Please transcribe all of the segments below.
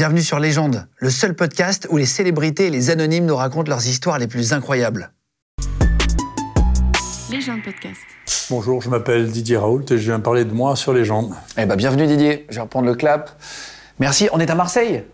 Bienvenue sur Légende, le seul podcast où les célébrités et les anonymes nous racontent leurs histoires les plus incroyables. Légende podcast. Bonjour, je m'appelle Didier Raoult et je viens parler de moi sur Légende. Eh ben, bienvenue Didier, je vais reprendre le clap. Merci, on est à Marseille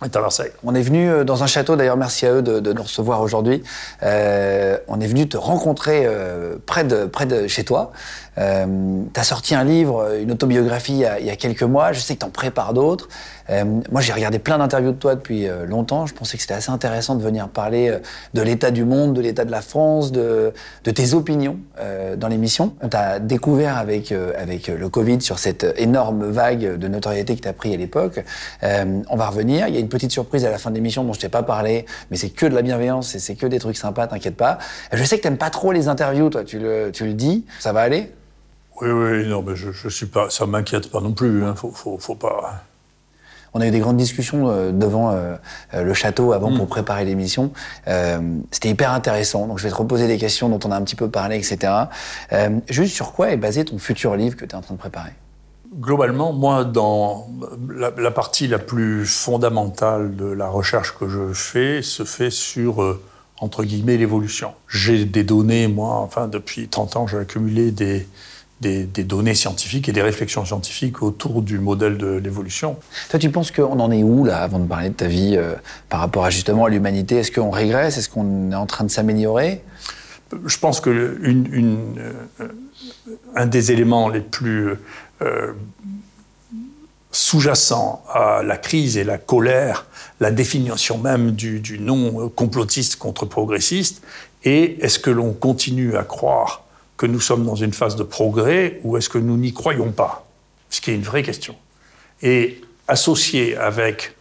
On est à Marseille. On est venu euh, dans un château, d'ailleurs merci à eux de, de nous recevoir aujourd'hui. Euh, on est venu te rencontrer euh, près, de, près de chez toi. Euh, tu sorti un livre, une autobiographie il y a, il y a quelques mois, je sais que tu en prépares d'autres. Euh, moi j'ai regardé plein d'interviews de toi depuis euh, longtemps, je pensais que c'était assez intéressant de venir parler euh, de l'état du monde, de l'état de la France, de, de tes opinions euh, dans l'émission. On t'a découvert avec, euh, avec le Covid sur cette énorme vague de notoriété que tu as pris à l'époque. On va revenir, il y a une petite surprise à la fin de l'émission dont je t'ai pas parlé, mais c'est que de la bienveillance et c'est que des trucs sympas, t'inquiète pas. Je sais que t'aimes pas trop les interviews, toi, tu le, tu le dis, ça va aller? Oui, oui, non, mais je, je suis pas. Ça m'inquiète pas non plus. Hein, faut, faut, faut pas. On a eu des grandes discussions euh, devant euh, euh, le château avant pour préparer l'émission. C'était hyper intéressant. Donc je vais te reposer des questions dont on a un petit peu parlé, etc. Juste sur quoi est basé ton futur livre que tu es en train de préparer? Globalement, moi, dans la, la partie la plus fondamentale de la recherche que je fais, se fait sur, entre guillemets, l'évolution. J'ai des données, moi, enfin, depuis 30 ans, j'ai accumulé des, des, des données scientifiques et des réflexions scientifiques autour du modèle de l'évolution. Toi, tu penses qu'on en est où, là, avant de parler de ta vie euh, par rapport à justement à l'humanité? Est-ce qu'on régresse? Est-ce qu'on est en train de s'améliorer? Je pense que une, une, euh, un des éléments les plus euh, sous-jacents à la crise et la colère, la définition même du, du non complotiste contre progressiste, et est-ce que l'on continue à croire que nous sommes dans une phase de progrès ou est-ce que nous n'y croyons pas? Ce qui est une vraie question. Et associé avec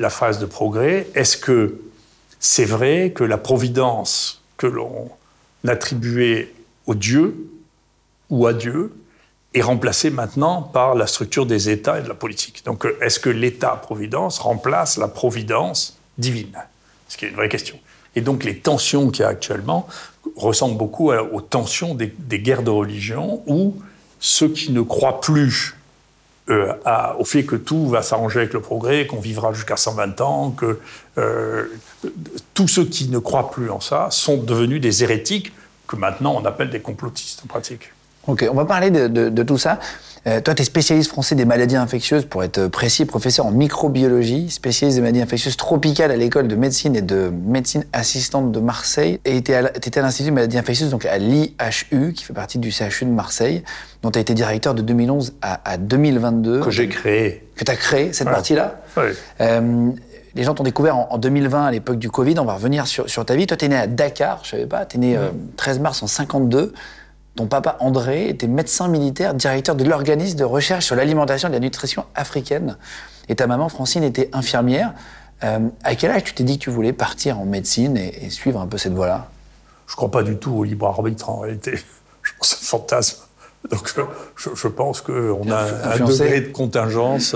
la phase de progrès, est-ce que c'est vrai que la providence que l'on attribuait au Dieu ou à Dieu est remplacée maintenant par la structure des États et de la politique? Donc est-ce que l'État-providence remplace la providence divine? Ce qui est une vraie question. Et donc les tensions qu'il y a actuellement ressemblent beaucoup aux tensions des, guerres de religion où ceux qui ne croient plus euh, au fait que tout va s'arranger avec le progrès, qu'on vivra jusqu'à 120 ans, que euh, tous ceux qui ne croient plus en ça sont devenus des hérétiques que maintenant on appelle des complotistes en pratique. Ok, on va parler de tout ça. Euh, toi, tu es spécialiste français des maladies infectieuses, pour être précis, professeur en microbiologie, spécialiste des maladies infectieuses tropicales à l'école de médecine et de médecine assistante de Marseille. Et tu étais à l'Institut de maladies infectieuses, donc à l'IHU, qui fait partie du CHU de Marseille, dont tu as été directeur de 2011 à, à 2022. Que j'ai créé. Que tu as créé, cette Ouais. partie-là Ouais. Euh, les gens t'ont découvert en, en 2020 à l'époque du Covid. On va revenir sur, sur ta vie. Toi, t'es né à Dakar, je savais pas. T'es né euh, 13 mars en 52. Ton papa André était médecin militaire, directeur de l'organisme de recherche sur l'alimentation et la nutrition africaine. Et ta maman Francine était infirmière. Euh, à quel âge tu t'es dit que tu voulais partir en médecine et, et suivre un peu cette voie-là? Je ne crois pas du tout au libre arbitre en réalité. Je pense à un fantasme. Donc euh, je, je pense qu'on a un degré de contingence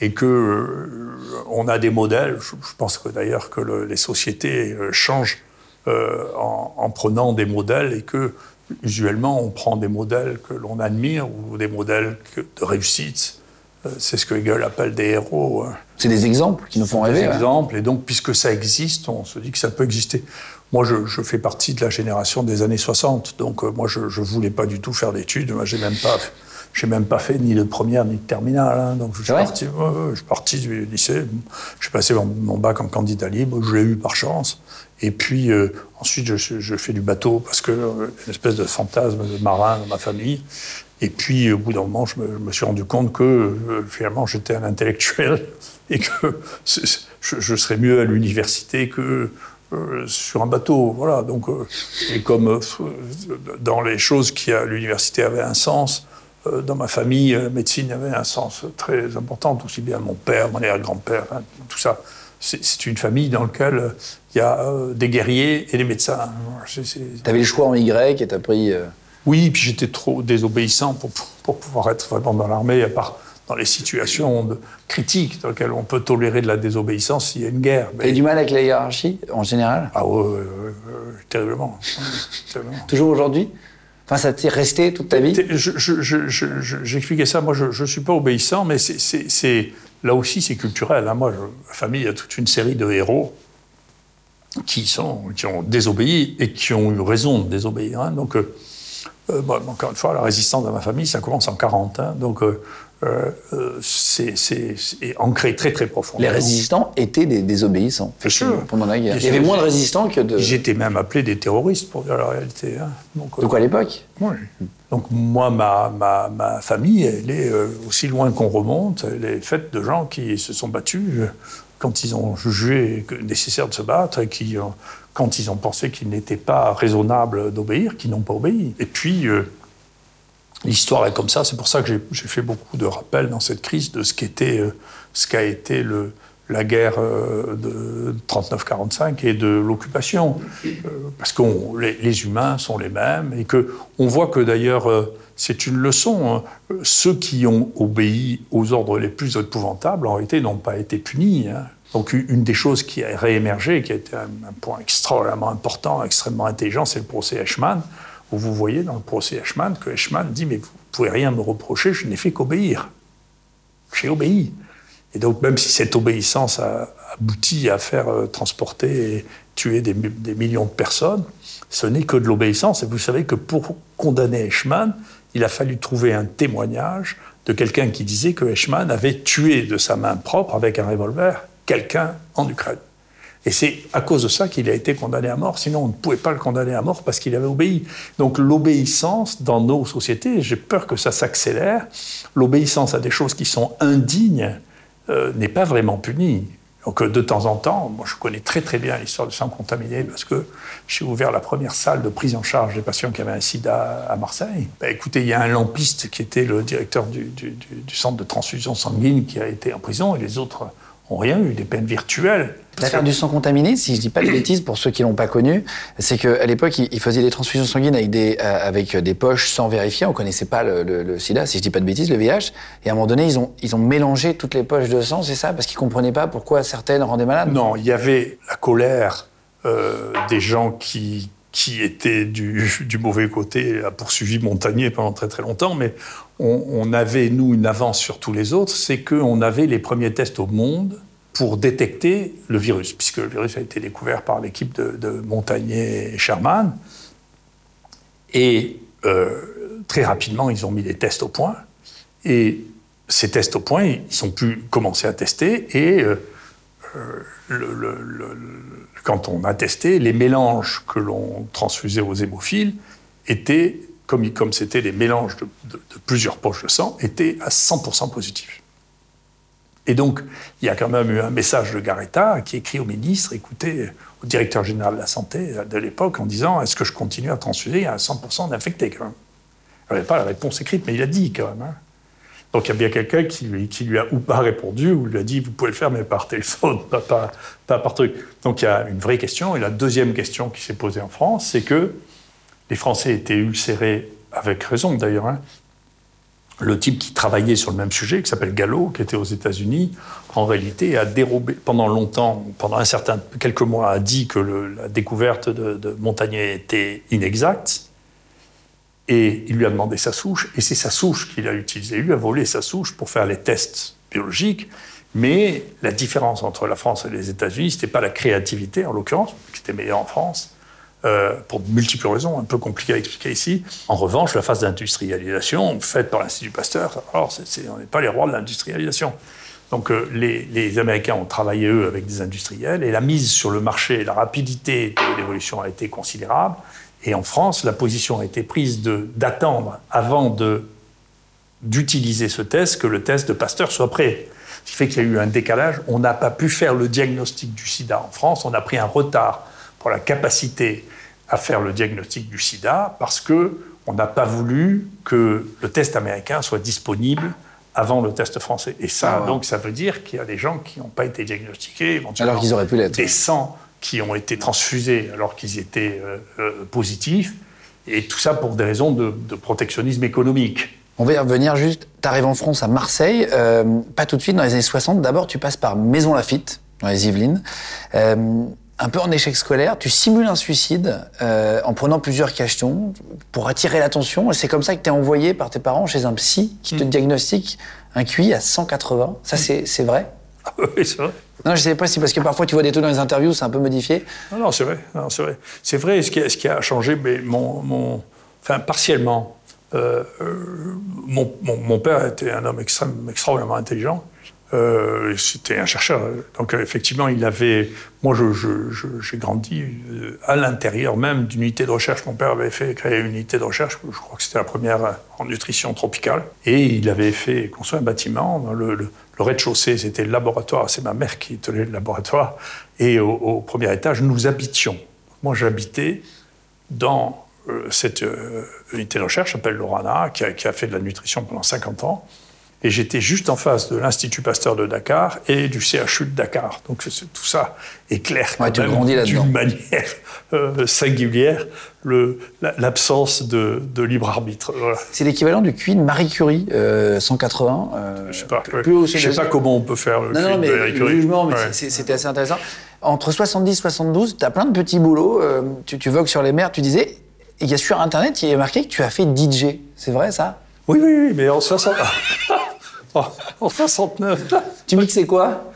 et que euh, on a des modèles. Je, je pense que d'ailleurs que le- les sociétés euh, changent euh, en, en prenant des modèles et que usuellement on prend des modèles que l'on admire ou des modèles de réussite. Euh, C'est ce que Hegel appelle des héros. hein C'est des exemples qui nous font des rêver. ouais. exemples. Et donc, puisque ça existe, on se dit que ça peut exister. Moi, je, je fais partie de la génération des années 60. Donc, euh, moi, je ne voulais pas du tout faire d'études. Moi, j'ai même pas, j'ai même pas fait ni de première ni de terminale. hein. Donc, je suis, parti, je suis parti du lycée. J'ai passé mon, mon bac en candidat libre. Je l'ai eu par chance. Et puis, euh, ensuite, je, fais du bateau parce que euh, une espèce de fantasme de marin dans ma famille. Et puis, au bout d'un moment, je me, suis rendu compte que euh, finalement, j'étais un intellectuel et que je, serais mieux à l'université que euh, sur un bateau. Voilà. Donc, euh, et comme euh, dans les choses qui à l'université avaient un sens, euh, dans ma famille, la médecine avait un sens très important, aussi bien mon père, mon arrière-grand-père, tout ça. C'est une famille dans laquelle euh, il y a euh, des guerriers et des médecins. C'est- T'avais le choix en Y et t'as pris. euh, oui, puis j'étais trop désobéissant pour, pour pouvoir être vraiment dans l'armée, à part dans les situations de, critiques dans lesquelles on peut tolérer de la désobéissance s'il y a une guerre. T'as eu du mal avec la hiérarchie, en général? Ah ouais, terriblement. terriblement. Toujours aujourd'hui? Enfin, ça t'est resté toute ta vie? J'expliquais ça, moi je ne suis pas obéissant, mais c'est là aussi c'est culturel. Hein. Moi, famille a toute une série de héros qui, ont désobéi et qui ont eu raison de désobéir. Hein. Donc, euh, euh, encore une fois, la résistance de ma famille, ça commence en 40. Hein. donc, euh, c'est ancré très très profond. Les résistants étaient des désobéissants pendant la guerre. Il y avait moins de résistants que de. J'étais même appelé des terroristes pour dire la réalité. Hein. Donc, de quoi à l'époque Oui. Donc moi, ma, ma, ma, famille, elle est aussi loin qu'on remonte. Elle est faite de gens qui se sont battus quand ils ont jugé nécessaire de se battre et qui, quand ils ont pensé qu'il n'était pas raisonnable d'obéir, qui n'ont pas obéi. Et puis, euh, l'histoire est comme ça. C'est pour ça que j'ai fait beaucoup de rappels dans cette crise de ce euh, qu'a été la guerre euh, de 39-45 et de l'occupation, parce que les, humains sont les mêmes et que on voit que d'ailleurs c'est une leçon. Hein. Ceux qui ont obéi aux ordres les plus épouvantables, en réalité, n'ont pas été punis. Hein. Donc, une des choses qui a réémergé, qui a été un, point extrêmement important, extrêmement intelligent, c'est le procès Eichmann, vous voyez dans le procès Eichmann que Eichmann dit Mais vous ne pouvez rien me reprocher, je n'ai fait qu'obéir. J'ai obéi. Et donc, même si cette obéissance a abouti à faire euh, transporter et tuer des, des millions de personnes, ce n'est que de l'obéissance. Et vous savez que pour condamner Eichmann, il a fallu trouver un témoignage de quelqu'un qui disait que Eichmann avait tué de sa main propre, avec un revolver, quelqu'un en Ukraine. Et c'est à cause de ça qu'il a été condamné à mort. Sinon, on ne pouvait pas le condamner à mort parce qu'il avait obéi. Donc l'obéissance dans nos sociétés, j'ai peur que ça s'accélère, l'obéissance à des choses qui sont indignes euh, n'est pas vraiment punie. Donc de temps en temps, moi je connais très très bien l'histoire du sang contaminé parce que j'ai ouvert la première salle de prise en charge des patients qui avaient un sida à Marseille. Bah, écoutez, il y a un lampiste qui était le directeur du, du, centre de transfusion sanguine qui a été en prison et les autres ont rien eu, des peines virtuelles. L'affaire du sang contaminé, si je dis pas de bêtises pour ceux qui l'ont pas connu, c'est qu'à l'époque, ils faisaient des transfusions sanguines avec des, euh, avec des poches sans vérifier. On connaissait pas le, le, sida, si je dis pas de bêtises, le VIH. Et à un moment donné, ils ont, ils ont mélangé toutes les poches de sang, c'est ça? Parce qu'ils comprenaient pas pourquoi certaines rendaient malades? Non, il y avait la colère euh, des gens qui, qui étaient du, mauvais côté, a poursuivi Montagnier pendant très très longtemps, mais on, avait, nous, une avance sur tous les autres, c'est qu'on avait les premiers tests au monde pour détecter le virus, puisque le virus a été découvert par l'équipe de, Montagnier et Sherman. Et euh, très rapidement, ils ont mis des tests au point. Et ces tests au point, ils ont pu commencer à tester. Et euh, le, quand on a testé, les mélanges que l'on transfusait aux hémophiles étaient, comme c'était des mélanges de, de plusieurs poches de sang, étaient à 100% positifs. Et donc, il y a quand même eu un message de Garetta qui écrit au ministre, écoutez, au directeur général de la santé de l'époque, en disant est-ce que je continue à transfuser à 100% d'infectés quand même? Il n'avait pas la réponse écrite, mais il a dit quand même. Hein. Donc il y a bien quelqu'un qui lui, a ou pas répondu, ou lui a dit vous pouvez le faire, mais par téléphone, pas, par truc. Donc il y a une vraie question. Et la deuxième question qui s'est posée en France, c'est que les Français étaient ulcérés, avec raison d'ailleurs, hein, le type qui travaillait sur le même sujet, qui s'appelle Gallo, qui était aux États-Unis, en réalité a dérobé pendant longtemps, pendant un certain quelques mois, a dit que la découverte de, Montagnier était inexacte. Et il lui a demandé sa souche, et c'est sa souche qu'il a utilisée. Il lui a volé sa souche pour faire les tests biologiques. Mais la différence entre la France et les États-Unis, ce n'était pas la créativité, en l'occurrence, qui était meilleure en France, euh, pour de multiples raisons, un peu compliquées à expliquer ici. En revanche, la phase d'industrialisation faite par l'Institut Pasteur, alors on n'est pas les rois de l'industrialisation. Donc euh, les, les, Américains ont travaillé, eux, avec des industriels, et la mise sur le marché, la rapidité de l'évolution a été considérable. Et en France, la position a été prise d'attendre avant d'utiliser ce test que le test de Pasteur soit prêt. Ce qui fait qu'il y a eu un décalage. On n'a pas pu faire le diagnostic du sida en France. On a pris un retard pour la capacité à faire le diagnostic du sida parce que on n'a pas voulu que le test américain soit disponible avant le test français. Et ça, ah donc, ça veut dire qu'il y a des gens qui n'ont pas été diagnostiqués, éventuellement. Alors qu'ils auraient pu l'être. Des qui ont été transfusés alors qu'ils étaient euh, euh, positifs. Et tout ça pour des raisons de, protectionnisme économique. On va y revenir juste. Tu arrives en France à Marseille, euh, pas tout de suite dans les années 60. D'abord, tu passes par Maison Lafitte, dans les Yvelines un peu en échec scolaire, tu simules un suicide euh, en prenant plusieurs questions pour attirer l'attention. Et c'est comme ça que tu es envoyé par tes parents chez un psy qui te diagnostique un QI à 180. Ça, c'est c'est vrai? Ah oui, c'est vrai. Non, je sais pas si parce que parfois tu vois des trucs dans les interviews, c'est un peu modifié. Non, non, c'est vrai. c'est vrai. C'est vrai. Ce qui a, changé, mais mon, mon, enfin partiellement. Euh, euh, mon, mon- mon père était un homme extrême, extraordinairement intelligent. Euh, C'était un chercheur. Donc euh, effectivement, il avait. Moi, j'ai grandi euh, à l'intérieur même d'une unité de recherche. Mon père avait fait créer une unité de recherche. Je crois que c'était la première en nutrition tropicale. Et il avait fait construire un bâtiment. Le, le- rez-de-chaussée, c'était le laboratoire. C'est ma mère qui tenait le laboratoire. Et au, premier étage, nous habitions. Moi, j'habitais dans cette unité de recherche, s'appelle l'ORANA, qui a fait de la nutrition pendant 50 ans. Et j'étais juste en face de l'Institut Pasteur de Dakar et du CHU de Dakar. Donc tout ça quand Ouais, même grandis là-dedans. d'une manière euh, singulière le- la- l'absence de, de libre arbitre. Voilà. C'est l'équivalent du de Marie Curie, euh, 180. euh, Je sais pas, plus- ouais. plus haut, je c'est- sais pas comment on peut faire le Non, non, film mais de Marie le Curie. jugement, mais Ouais. c'était assez intéressant. Entre 70 et 72, tu as plein de petits boulots. euh, tu, tu vogues sur les mers, tu disais, il y a sur Internet, il a marqué que tu as fait DJ. C'est vrai, ça? Oui, oui, oui, mais en 60... Oh, en 69, Tu mixais quoi?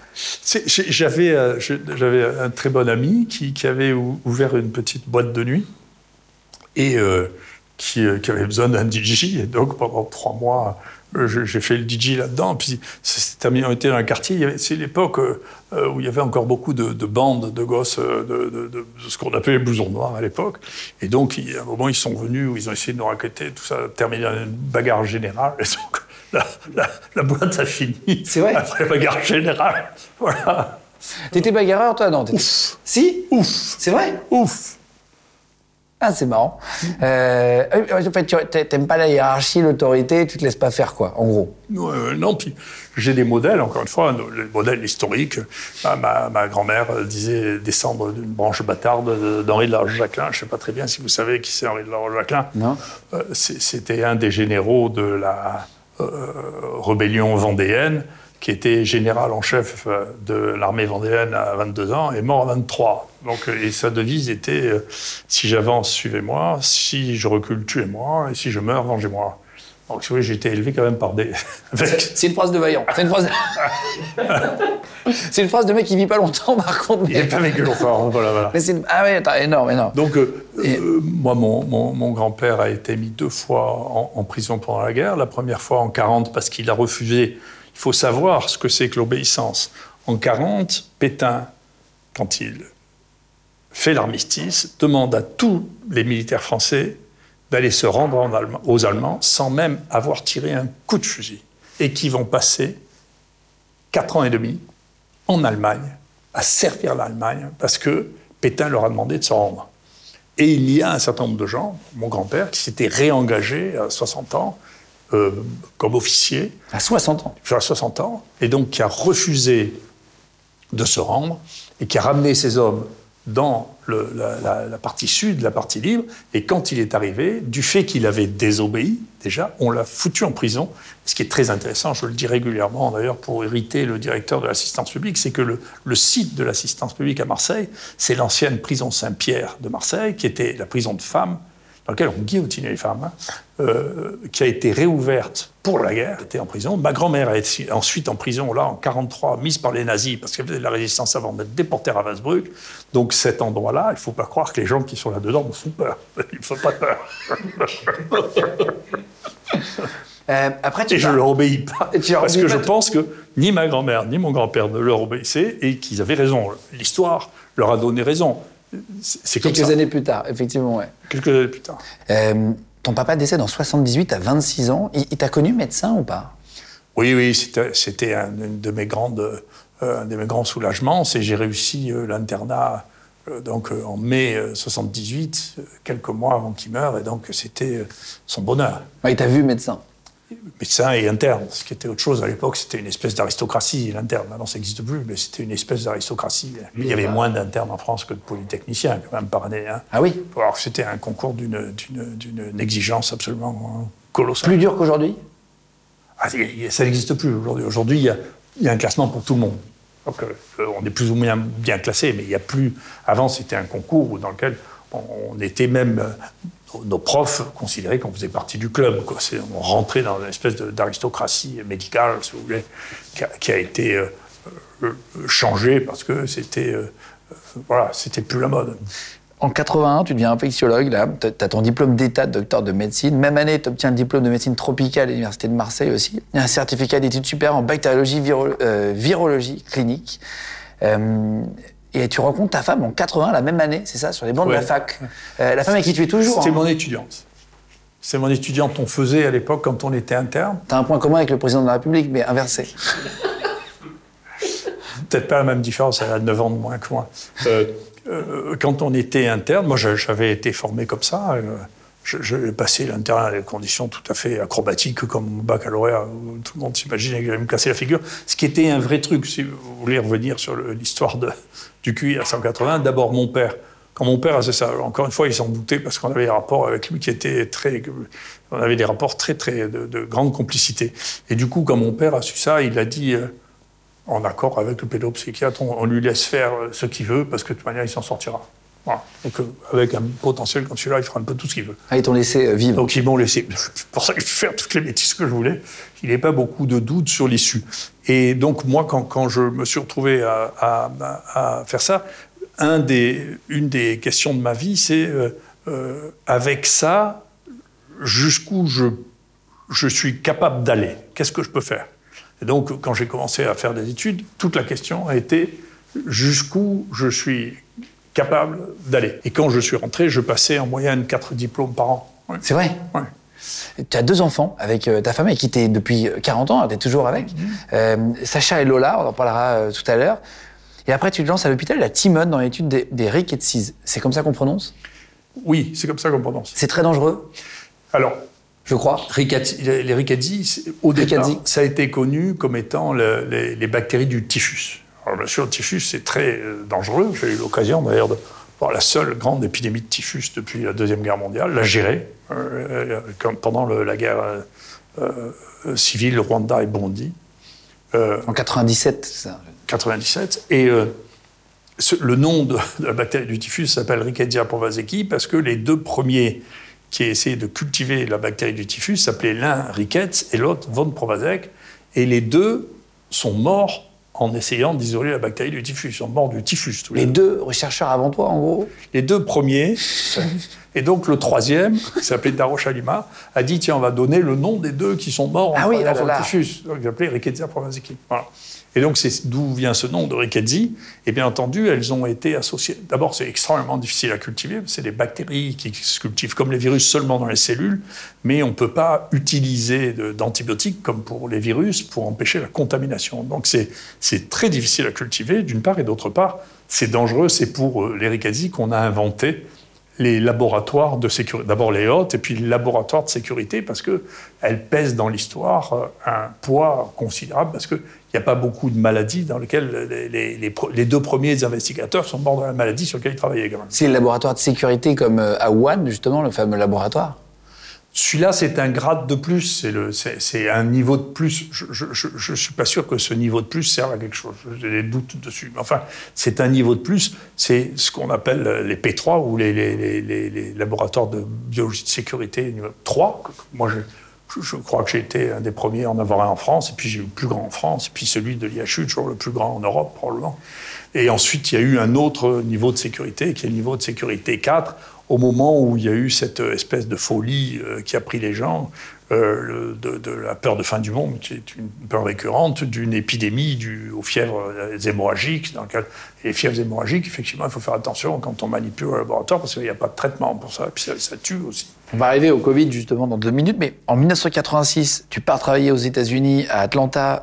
J'avais euh, j'avais un très bon ami qui, qui avait ou- ouvert une petite boîte de nuit et euh, qui, euh, qui avait besoin d'un DJ. Et donc pendant trois mois, euh, j'ai fait le DJ là-dedans. Puis on était dans un quartier. C'est l'époque où il y avait encore beaucoup de, de bandes de gosses de, de- de- de ce qu'on appelait les blousons noirs à l'époque. Et donc à un moment, ils sont venus où ils ont essayé de nous raqueter. Tout ça a terminé en une bagarre générale. Et donc la, la- la boîte a fini. C'est vrai Après la bagarre générale. Voilà. T'étais bagarreur, toi Non. t'étais- Si Ouf. C'est vrai Ouf. Ah, c'est marrant. Euh, en fait, tu t'aimes pas la hiérarchie, l'autorité, tu te laisses pas faire, quoi, en gros. Euh, non, puis j'ai des modèles, encore une fois, les modèles historiques. Ma, ma- ma grand-mère euh, disait descendre d'une branche bâtarde de- d'Henri de la Roche-Jacquelin. Je ne sais pas très bien si vous savez qui c'est Henri de la Roche-Jacquelin. Non. Euh, C'était un des généraux de la rébellion vendéenne, qui était général en chef euh, de l'armée vendéenne à 22 ans et mort à 23. Donc, euh, et sa devise était euh, si j'avance, suivez-moi, si je recule, tuez-moi, et si je meurs, vengez-moi. Donc, si vous voulez, j'ai été élevé quand même par des. C'est une phrase de vaillant. C'est une phrase. c'est une phrase de mec qui vit pas longtemps, par contre. Il n'est pas vécu longtemps. Voilà, voilà. mais c'est ah ouais, attends, énorme, énorme. Donc, euh, Et- euh, moi, mon, mon- mon grand-père a été mis deux fois en, en prison pendant la guerre. La première fois en 40 parce qu'il a refusé. Il faut savoir ce que c'est que l'obéissance. En 40, Pétain, quand il fait l'armistice, demande à tous les militaires français d'aller se rendre en Allem- aux Allemands sans même avoir tiré un coup de fusil. Et qui vont passer quatre ans et demi en Allemagne à servir l'Allemagne parce que Pétain leur a demandé de se rendre. Et il y a un certain nombre de gens, mon grand-père, qui s'était réengagé à 60 ans euh, comme officier, À 60 ans. à 60 ans, et donc qui a refusé de se rendre et qui a ramené ses hommes dans la, partie sud, la partie libre. Et quand il est arrivé, du fait qu'il avait désobéi, déjà, on l'a foutu en prison. Ce qui est très intéressant, je le dis régulièrement d'ailleurs pour irriter le directeur de l'assistance publique, c'est que le site de l'assistance publique à Marseille, c'est l'ancienne prison Saint-Pierre de Marseille, qui était la prison de femmes dans laquelle on guillotinait les femmes, euh, qui a été réouverte pour la guerre, était en prison. Ma grand-mère a été ensuite en prison, là, en 43, mise par les nazis, parce qu'elle faisait de la résistance avant d'être déportée à Ravensbrück. Donc cet endroit-là, il ne faut pas croire que les gens qui sont là-dedans me font peur. Il ne faut pas peur. Euh, après, tu Et je pars- leur obéis pas. Parce que je pense que ni ma grand-mère ni mon grand-père ne leur obéissaient et qu'ils avaient raison. L'histoire leur a donné raison. C'est comme Quelques ça. années plus tard, effectivement, ouais. Quelques années plus tard. Euh, ton papa décède en 78 à 26 ans. Il, il t'a connu médecin ou pas? Oui, oui, c'était- c'était un, une de mes grandes, euh, un de mes grands soulagements. C'est j'ai réussi euh, l'internat donc en mai euh, 78, euh, quelques mois avant qu'il meure, et donc c'était son bonheur. Ouais, Il t'a vu médecin. Médecin et interne, ce qui était autre chose à l'époque, c'était une espèce d'aristocratie, l'interne. Maintenant, ça n'existe plus, mais c'était une espèce d'aristocratie. Il y avait moins d'internes en France que de polytechniciens, quand même, par année. hein. Ah oui Alors, c'était un concours d'une- exigence absolument euh, colossale. Plus dur qu'aujourd'hui? Ah, ça n'existe plus aujourd'hui. Aujourd'hui, il y, a- il y a un classement pour tout le monde. Donc, euh, on est plus ou moins bien classé, mais il n'y a plus. Avant, c'était un concours dans lequel on, était même. Euh, nos profs considéraient qu'on faisait partie du club. Quoi. On rentrait dans une espèce d'aristocratie médicale, si vous voulez, qui a, été euh, changée parce que c'était. voilà, c'était plus la mode. En 81, tu deviens infectiologue, là, tu as ton diplôme d'état de docteur de médecine. Même année, tu obtiens le diplôme de médecine tropicale à l'Université de Marseille aussi. Un certificat d'études supérieures en bactériologie, euh, virologie clinique. Euh, et tu rencontres ta femme en 80, la même année, c'est ça, sur les bancs de la fac. Euh, la femme avec qui tu es toujours. C'est hein. mon étudiante. C'est mon étudiante. On faisait à l'époque quand on était interne. Tu as un point commun avec le président de la République, mais inversé. Peut-être pas la même différence, elle a 9 ans de moins que moi. Euh, quand on était interne, moi j'avais été formé comme ça. Euh, je, passé l'interne à des conditions tout à fait acrobatiques, comme mon baccalauréat, où tout le monde s'imaginait que j'allais me casser la figure. Ce qui était un vrai truc, si vous voulez revenir sur l'histoire du QI à 180, d'abord mon père. Quand mon père a ça, encore une fois, il s'en doutait parce qu'on avait des rapports avec lui qui étaient très. On avait des rapports très, très. de, grande complicité. Et du coup, quand mon père a su ça, il a dit. Euh, en accord avec le pédopsychiatre, on, lui laisse faire euh, ce qu'il veut parce que de toute manière, il s'en sortira. Voilà. Donc, euh, avec un potentiel comme celui-là, il fera un peu tout ce qu'il veut. Ah, ils t'ont laissé euh, vivre. Donc, ils m'ont laissé. C'est pour ça que je peux faire toutes les bêtises que je voulais. Il n'y avait pas beaucoup de doutes sur l'issue. Et donc, moi, quand, quand, je me suis retrouvé à, à, à faire ça, un des, une des questions de ma vie, c'est euh, avec ça, jusqu'où je, je suis capable d'aller? Qu'est-ce que je peux faire? Et donc, quand j'ai commencé à faire des études, toute la question a été jusqu'où je suis capable d'aller. Et quand je suis rentré, je passais en moyenne quatre diplômes par an. C'est vrai Oui. Tu as deux enfants avec euh, ta femme, avec qui tu es depuis 40 ans, tu es toujours avec. Mhm. Euh, Sacha et Lola, on en parlera euh, tout à l'heure. Et après, tu te lances à l'hôpital, la Timone, dans l'étude des, des rickettsies. C'est comme ça qu'on prononce? Oui, c'est comme ça qu'on prononce. C'est très dangereux? Alors, je crois. les rickettsi, au départ, ça a été connu comme étant les, bactéries du typhus. Alors bien sûr, le typhus, c'est très euh, dangereux. J'ai eu l'occasion d'ailleurs de voir la seule grande épidémie de typhus depuis la Deuxième Guerre mondiale, la gérer, euh, pendant la guerre euh, civile Rwanda et Burundi. en 97, c'est ça 97. Et le nom de, la bactérie du typhus s'appelle Rickettsia provazeki parce que les deux premiers qui a essayé de cultiver la bactérie du typhus s'appelait l'un Ricketts et l'autre von Provazek. Et les deux sont morts en essayant d'isoler la bactérie du typhus. Sont morts du typhus. Tous les, deux chercheurs avant toi, en gros? Les deux premiers. et donc le troisième, qui s'appelait Daro Shalima, a dit tiens, on va donner le nom des deux qui sont morts ah en oui, le typhus. Donc il s'appelait Rickettsia Provazeki. Voilà. Et donc, c'est d'où vient ce nom de rickettsia. Et bien entendu, elles ont été associées. D'abord, c'est extrêmement difficile à cultiver. C'est des bactéries qui se cultivent comme les virus seulement dans les cellules, mais on ne peut pas utiliser d'antibiotiques comme pour les virus pour empêcher la contamination. Donc, c'est très difficile à cultiver, d'une part, et d'autre part, c'est dangereux. C'est pour euh, les rickettsia qu'on a inventé les laboratoires de sécurité, d'abord les hôtes, et puis les laboratoires de sécurité, parce qu'elles pèsent dans l'histoire euh, un poids considérable, parce qu'il n'y a pas beaucoup de maladies dans lesquelles les, les, deux premiers investigateurs sont morts de la maladie sur laquelle ils travaillaient. C'est le laboratoire de sécurité comme euh, à Wuhan, justement, le fameux laboratoire? Celui-là, c'est un grade de plus, c'est un niveau de plus. Je ne suis pas sûr que ce niveau de plus serve à quelque chose. J'ai des doutes dessus. Enfin, c'est un niveau de plus. C'est ce qu'on appelle les P3 ou les, les, les, laboratoires de biologie de sécurité niveau 3. Moi, je, je crois que j'ai été un des premiers à en avoir un en France, et puis j'ai eu le plus grand en France, et puis celui de l'IHU, toujours le plus grand en Europe, probablement. Et ensuite, il y a eu un autre niveau de sécurité, qui est le niveau de sécurité 4, au moment où il y a eu cette espèce de folie euh, qui a pris les gens, euh, de, la peur de fin du monde, qui est une peur récurrente, d'une épidémie due aux fièvres euh, hémorragiques. Dans lequel, les fièvres hémorragiques, effectivement, il faut faire attention quand on manipule au laboratoire, parce qu'il n'y a pas de traitement pour ça, et puis ça, tue aussi. On va arriver au Covid justement dans deux minutes, mais en 1986, tu pars travailler aux États-Unis, à Atlanta,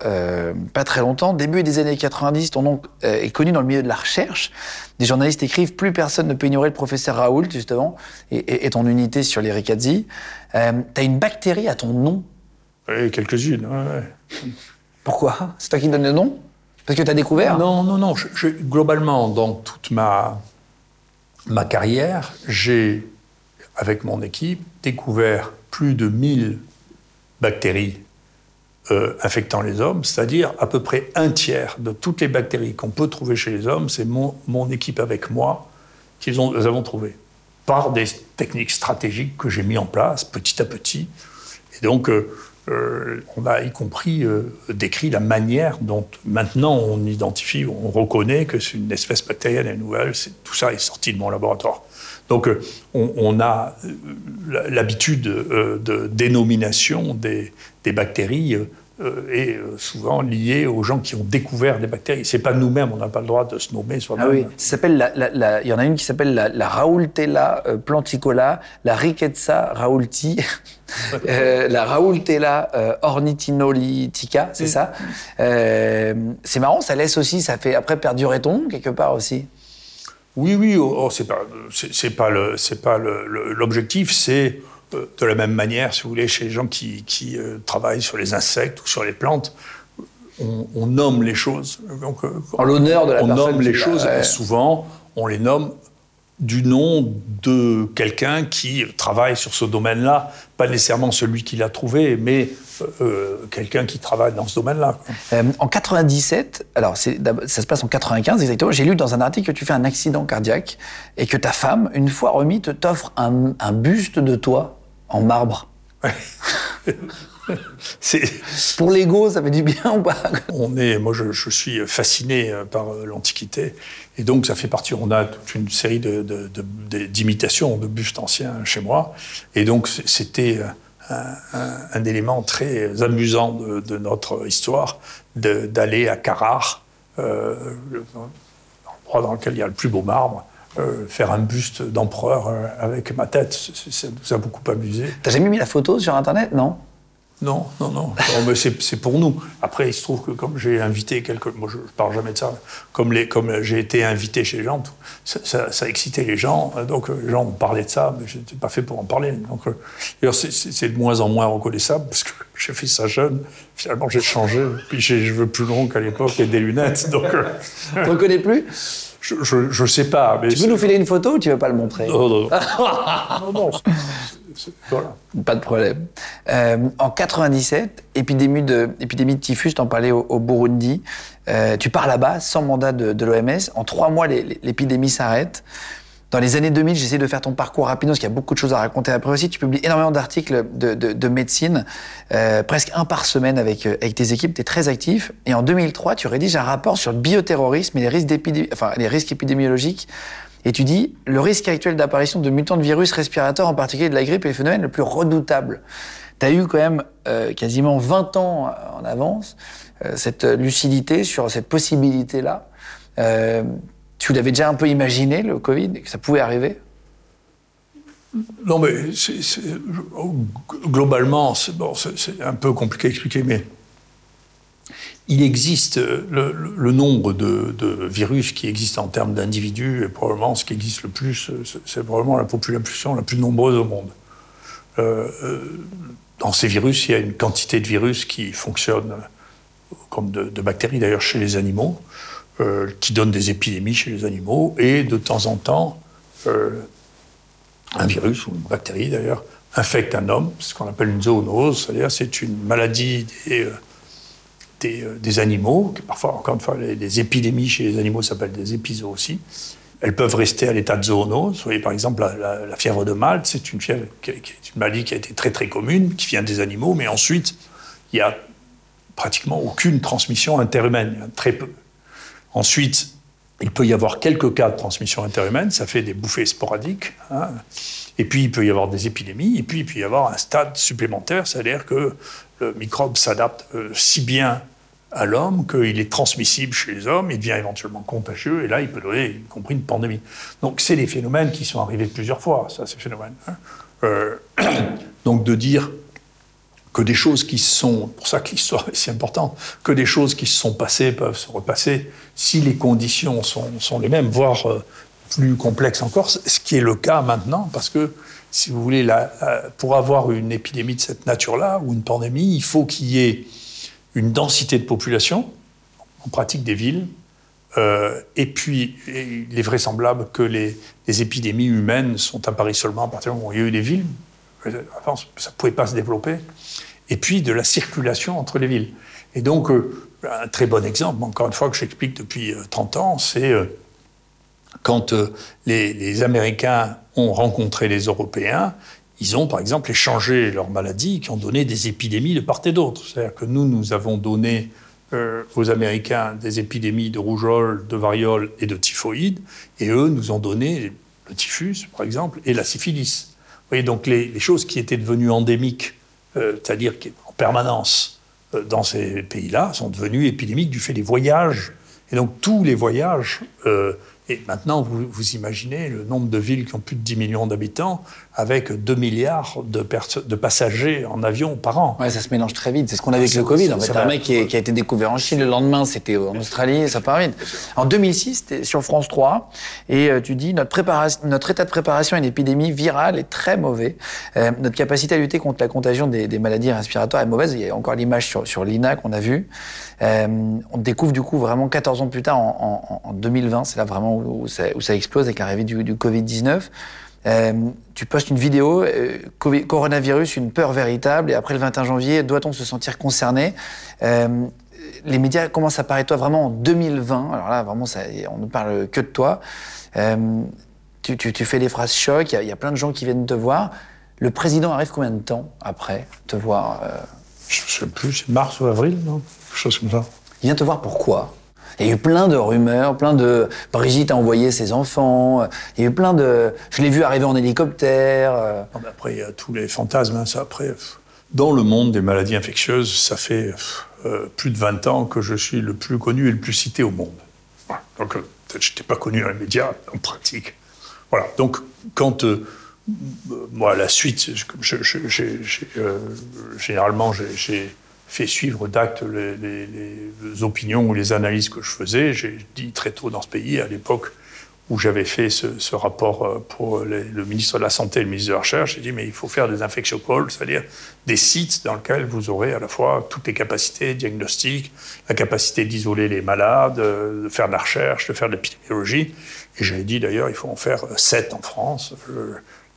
pas très longtemps. Début des années 90, ton nom est connu dans le milieu de la recherche. Des journalistes écrivent Plus personne ne peut ignorer le professeur Raoult, justement, et, ton unité sur les ricazzi. Euh, tu as une bactérie à ton nom Oui, quelques-unes. Pourquoi? C'est toi qui donnes le nom? Parce que tu as découvert? Non, non, non. globalement, dans toute ma, ma carrière, j'ai, avec mon équipe, découvert plus de 1000 bactéries euh, infectant les hommes, c'est-à-dire à peu près un tiers de toutes les bactéries qu'on peut trouver chez les hommes, c'est mon, équipe avec moi qu'ils ont, les avons trouvées par des techniques stratégiques que j'ai mis en place petit à petit. Et donc, euh, euh, on a y compris décrit la manière dont maintenant on identifie, on reconnaît que c'est une espèce bactérienne et nouvelle. Tout ça est sorti de mon laboratoire. Donc, on, a l'habitude de dénomination des, des bactéries euh, est euh, souvent lié aux gens qui ont découvert des bactéries. C'est pas nous-mêmes, on n'a pas le droit de se nommer soi-même. Ah oui, ça s'appelle il y en a une qui s'appelle la, la Raoultella euh, planticola, la Ricketsa raoulti, la Raoultella ornithinolitica, c'est ça? c'est marrant, ça laisse aussi, ça fait après perdurer ton quelque part aussi? Oui, oui, oh, oh c'est pas, c'est pas le, c'est pas l'objectif, c'est de la même manière, si vous voulez, chez les gens qui, euh, travaillent sur les insectes ou sur les plantes, on, nomme les choses. Donc, euh, en l'honneur de la on personne. On nomme les choses et souvent, on les nomme du nom de quelqu'un qui travaille sur ce domaine-là, pas nécessairement celui qui l'a trouvé, mais euh, quelqu'un qui travaille dans ce domaine-là. en 97, alors ça se passe en 95 exactement, j'ai lu dans un article que tu fais un accident cardiaque et que ta femme, une fois remis, t'offre un, un buste de toi en marbre. Pour l'ego, ça fait du bien ou pas? On est, moi, je, suis fasciné euh, par euh, l'Antiquité, et donc ça fait partie. On a toute une série d'imitations de, bustes anciens chez moi, et donc c'était un, élément très amusant de, notre histoire d'aller à Carrare, euh, l'endroit dans lequel il y a le plus beau marbre, euh, faire un buste d'empereur euh, avec ma tête. Ça nous a beaucoup amusé. T'as jamais mis la photo sur Internet, non? Non, non, non. c'est pour nous. Après, il se trouve que comme j'ai invité quelques... Moi, je ne parle jamais de ça. Comme, les, comme j'ai été invité chez les gens, ça, ça, excitait les gens. Donc, euh, les gens ont parlé de ça, mais je n'étais pas fait pour en parler. Donc, d'ailleurs, c'est de moins en moins reconnaissable, parce que j'ai fait ça jeune. Finalement, j'ai changé. Puis j'ai les cheveux plus longs qu'à l'époque et des lunettes. Donc... Ne reconnais plus? Je ne sais pas. Mais tu veux nous filer une photo ou tu veux pas le montrer Non, non. non, voilà. Pas de problème. Euh, en 97, épidémie de, épidémie de typhus, en parlais au, Burundi. Euh, tu pars là-bas sans mandat de, de l'OMS. En trois mois, l'épidémie s'arrête. Dans les années 2000, j'essaie de faire ton parcours rapidement, parce qu'il y a beaucoup de choses à raconter après aussi. Tu publies énormément d'articles de, de, de, médecine, euh, presque un par semaine avec, euh, avec tes équipes. Tu es très actif. Et en 2003, tu rédiges un rapport sur le bioterrorisme et les risques, enfin, les risques épidémiologiques. Et tu dis, le risque actuel d'apparition de mutants de virus respirateurs, en particulier de la grippe, est le phénomène le plus redoutable. Tu as eu quand même euh, quasiment 20 ans en avance euh, cette lucidité sur cette possibilité-là. Euh, tu l'avais déjà un peu imaginé, le Covid, que ça pouvait arriver? Non, mais globalement, c'est un peu compliqué à expliquer, mais il existe le, nombre de, virus qui existent en termes d'individus, et probablement ce qui existe le plus, c'est probablement la population la plus nombreuse au monde. Euh, euh, dans ces virus, il y a une quantité de virus qui fonctionnent comme de bactéries, d'ailleurs chez les animaux. Euh, qui donne des épidémies chez les animaux, et de temps en temps, euh, un virus ou une bactérie d'ailleurs infecte un homme, ce qu'on appelle une zoonose, c'est-à-dire c'est une maladie des, euh, des, animaux, qui parfois, encore une fois, les, épidémies chez les animaux s'appellent des aussi. Elles peuvent rester à l'état de zoonose. Vous voyez, par exemple, la, fièvre de Malte, c'est une fièvre qui, est une maladie qui a été très très commune, qui vient des animaux, mais ensuite, il y a pratiquement aucune transmission interhumaine, très peu. Ensuite, il peut y avoir quelques cas de transmission interhumaine, ça fait des bouffées sporadiques. Hein. Et puis, il peut y avoir des épidémies, et puis il peut y avoir un stade supplémentaire, c'est-à-dire que le microbe s'adapte euh, si bien à l'homme qu'il est transmissible chez les hommes, il devient éventuellement contagieux, et là, il peut donner, y compris, une pandémie. Donc, c'est des phénomènes qui sont arrivés plusieurs fois, ça, ces phénomènes. Hein. Euh, donc, de dire que des choses qui sont, pour ça que l'histoire est si que des choses qui se sont passées peuvent se repasser si les conditions sont, les mêmes, voire euh, plus complexes encore, ce qui est le cas maintenant, parce que, si vous voulez, pour avoir une épidémie de cette nature-là, ou une pandémie, il faut qu'il y ait une densité de population, en pratique des villes, euh, et puis il est vraisemblable que les, les, épidémies humaines sont apparues seulement à partir du moment où il y a eu des villes, avant ça ne pouvait pas se développer. et puis de la circulation entre les villes. Et donc, un très bon exemple, encore une fois, que j'explique depuis 30 ans, c'est quand les, Américains ont rencontré les Européens, ils ont par exemple échangé leurs maladies qui ont donné des épidémies de part et d'autre. C'est-à-dire que nous, nous avons donné euh, aux Américains des épidémies de rougeole, de variole et de typhoïde, et eux nous ont donné le typhus, par exemple, et la syphilis. Voyez, donc les, choses qui étaient devenues endémiques, euh, c'est-à-dire en permanence euh, dans ces pays-là, sont devenues épidémiques du fait des voyages. Et donc tous les voyages et maintenant, vous, vous, imaginez le nombre de villes qui ont plus de 10 millions d'habitants avec 2 milliards de, de, passagers en avion par an. Ouais, ça se mélange très vite. C'est ce qu'on a avec le Covid. En fait, un mec qui, a été découvert en Chine, le lendemain, c'était en Australie, ça part vite. En 2006, tu sur France 3 et euh, tu dis notre, préparation, notre état de préparation à une épidémie virale est très mauvais. Euh, notre capacité à lutter contre la contagion des, des, maladies respiratoires est mauvaise. Il y a encore l'image sur, sur l'INA qu'on a vue. Euh, on découvre du coup vraiment 14 ans plus tard, en, en, 2020, c'est là vraiment où ça, explose avec l'arrivée du, du Covid-19. Euh, tu postes une vidéo, euh, coronavirus, une peur véritable, et après le 21 janvier, doit-on se sentir concerné? Les médias commencent à parler de toi vraiment en 2020, alors là, vraiment, on ne parle que de toi. Tu, fais des phrases choc, il y, y, a plein de gens qui viennent te voir. Le président arrive combien de temps après te voir Je ne sais plus, c'est mars ou avril, non? Chose comme ça. Il vient te voir pourquoi il y a eu plein de rumeurs, plein de. Brigitte a envoyé ses enfants. Il y a eu plein de. Je l'ai vu arriver en hélicoptère. Euh. après, il y a tous les fantasmes. Hein, ça, après, dans le monde des maladies infectieuses, ça fait euh, plus de 20 ans que je suis le plus connu et le plus cité au monde. Donc, euh, je n'étais pas connu dans les médias, en pratique. Voilà. Donc, quand. moi, la suite, généralement, j'ai fait suivre d'actes les, opinions ou les analyses que je faisais. J'ai dit très tôt dans ce pays, à l'époque où j'avais fait ce, rapport euh, pour le ministre de la Santé et le ministre de la Recherche, j'ai dit mais il faut faire des infectiopoles, c'est-à-dire des sites dans lesquels vous aurez à la fois toutes les capacités diagnostiques, la capacité d'isoler les malades, de faire de la recherche, de faire de l'épidémiologie. Et j'avais dit d'ailleurs il faut en faire sept en France,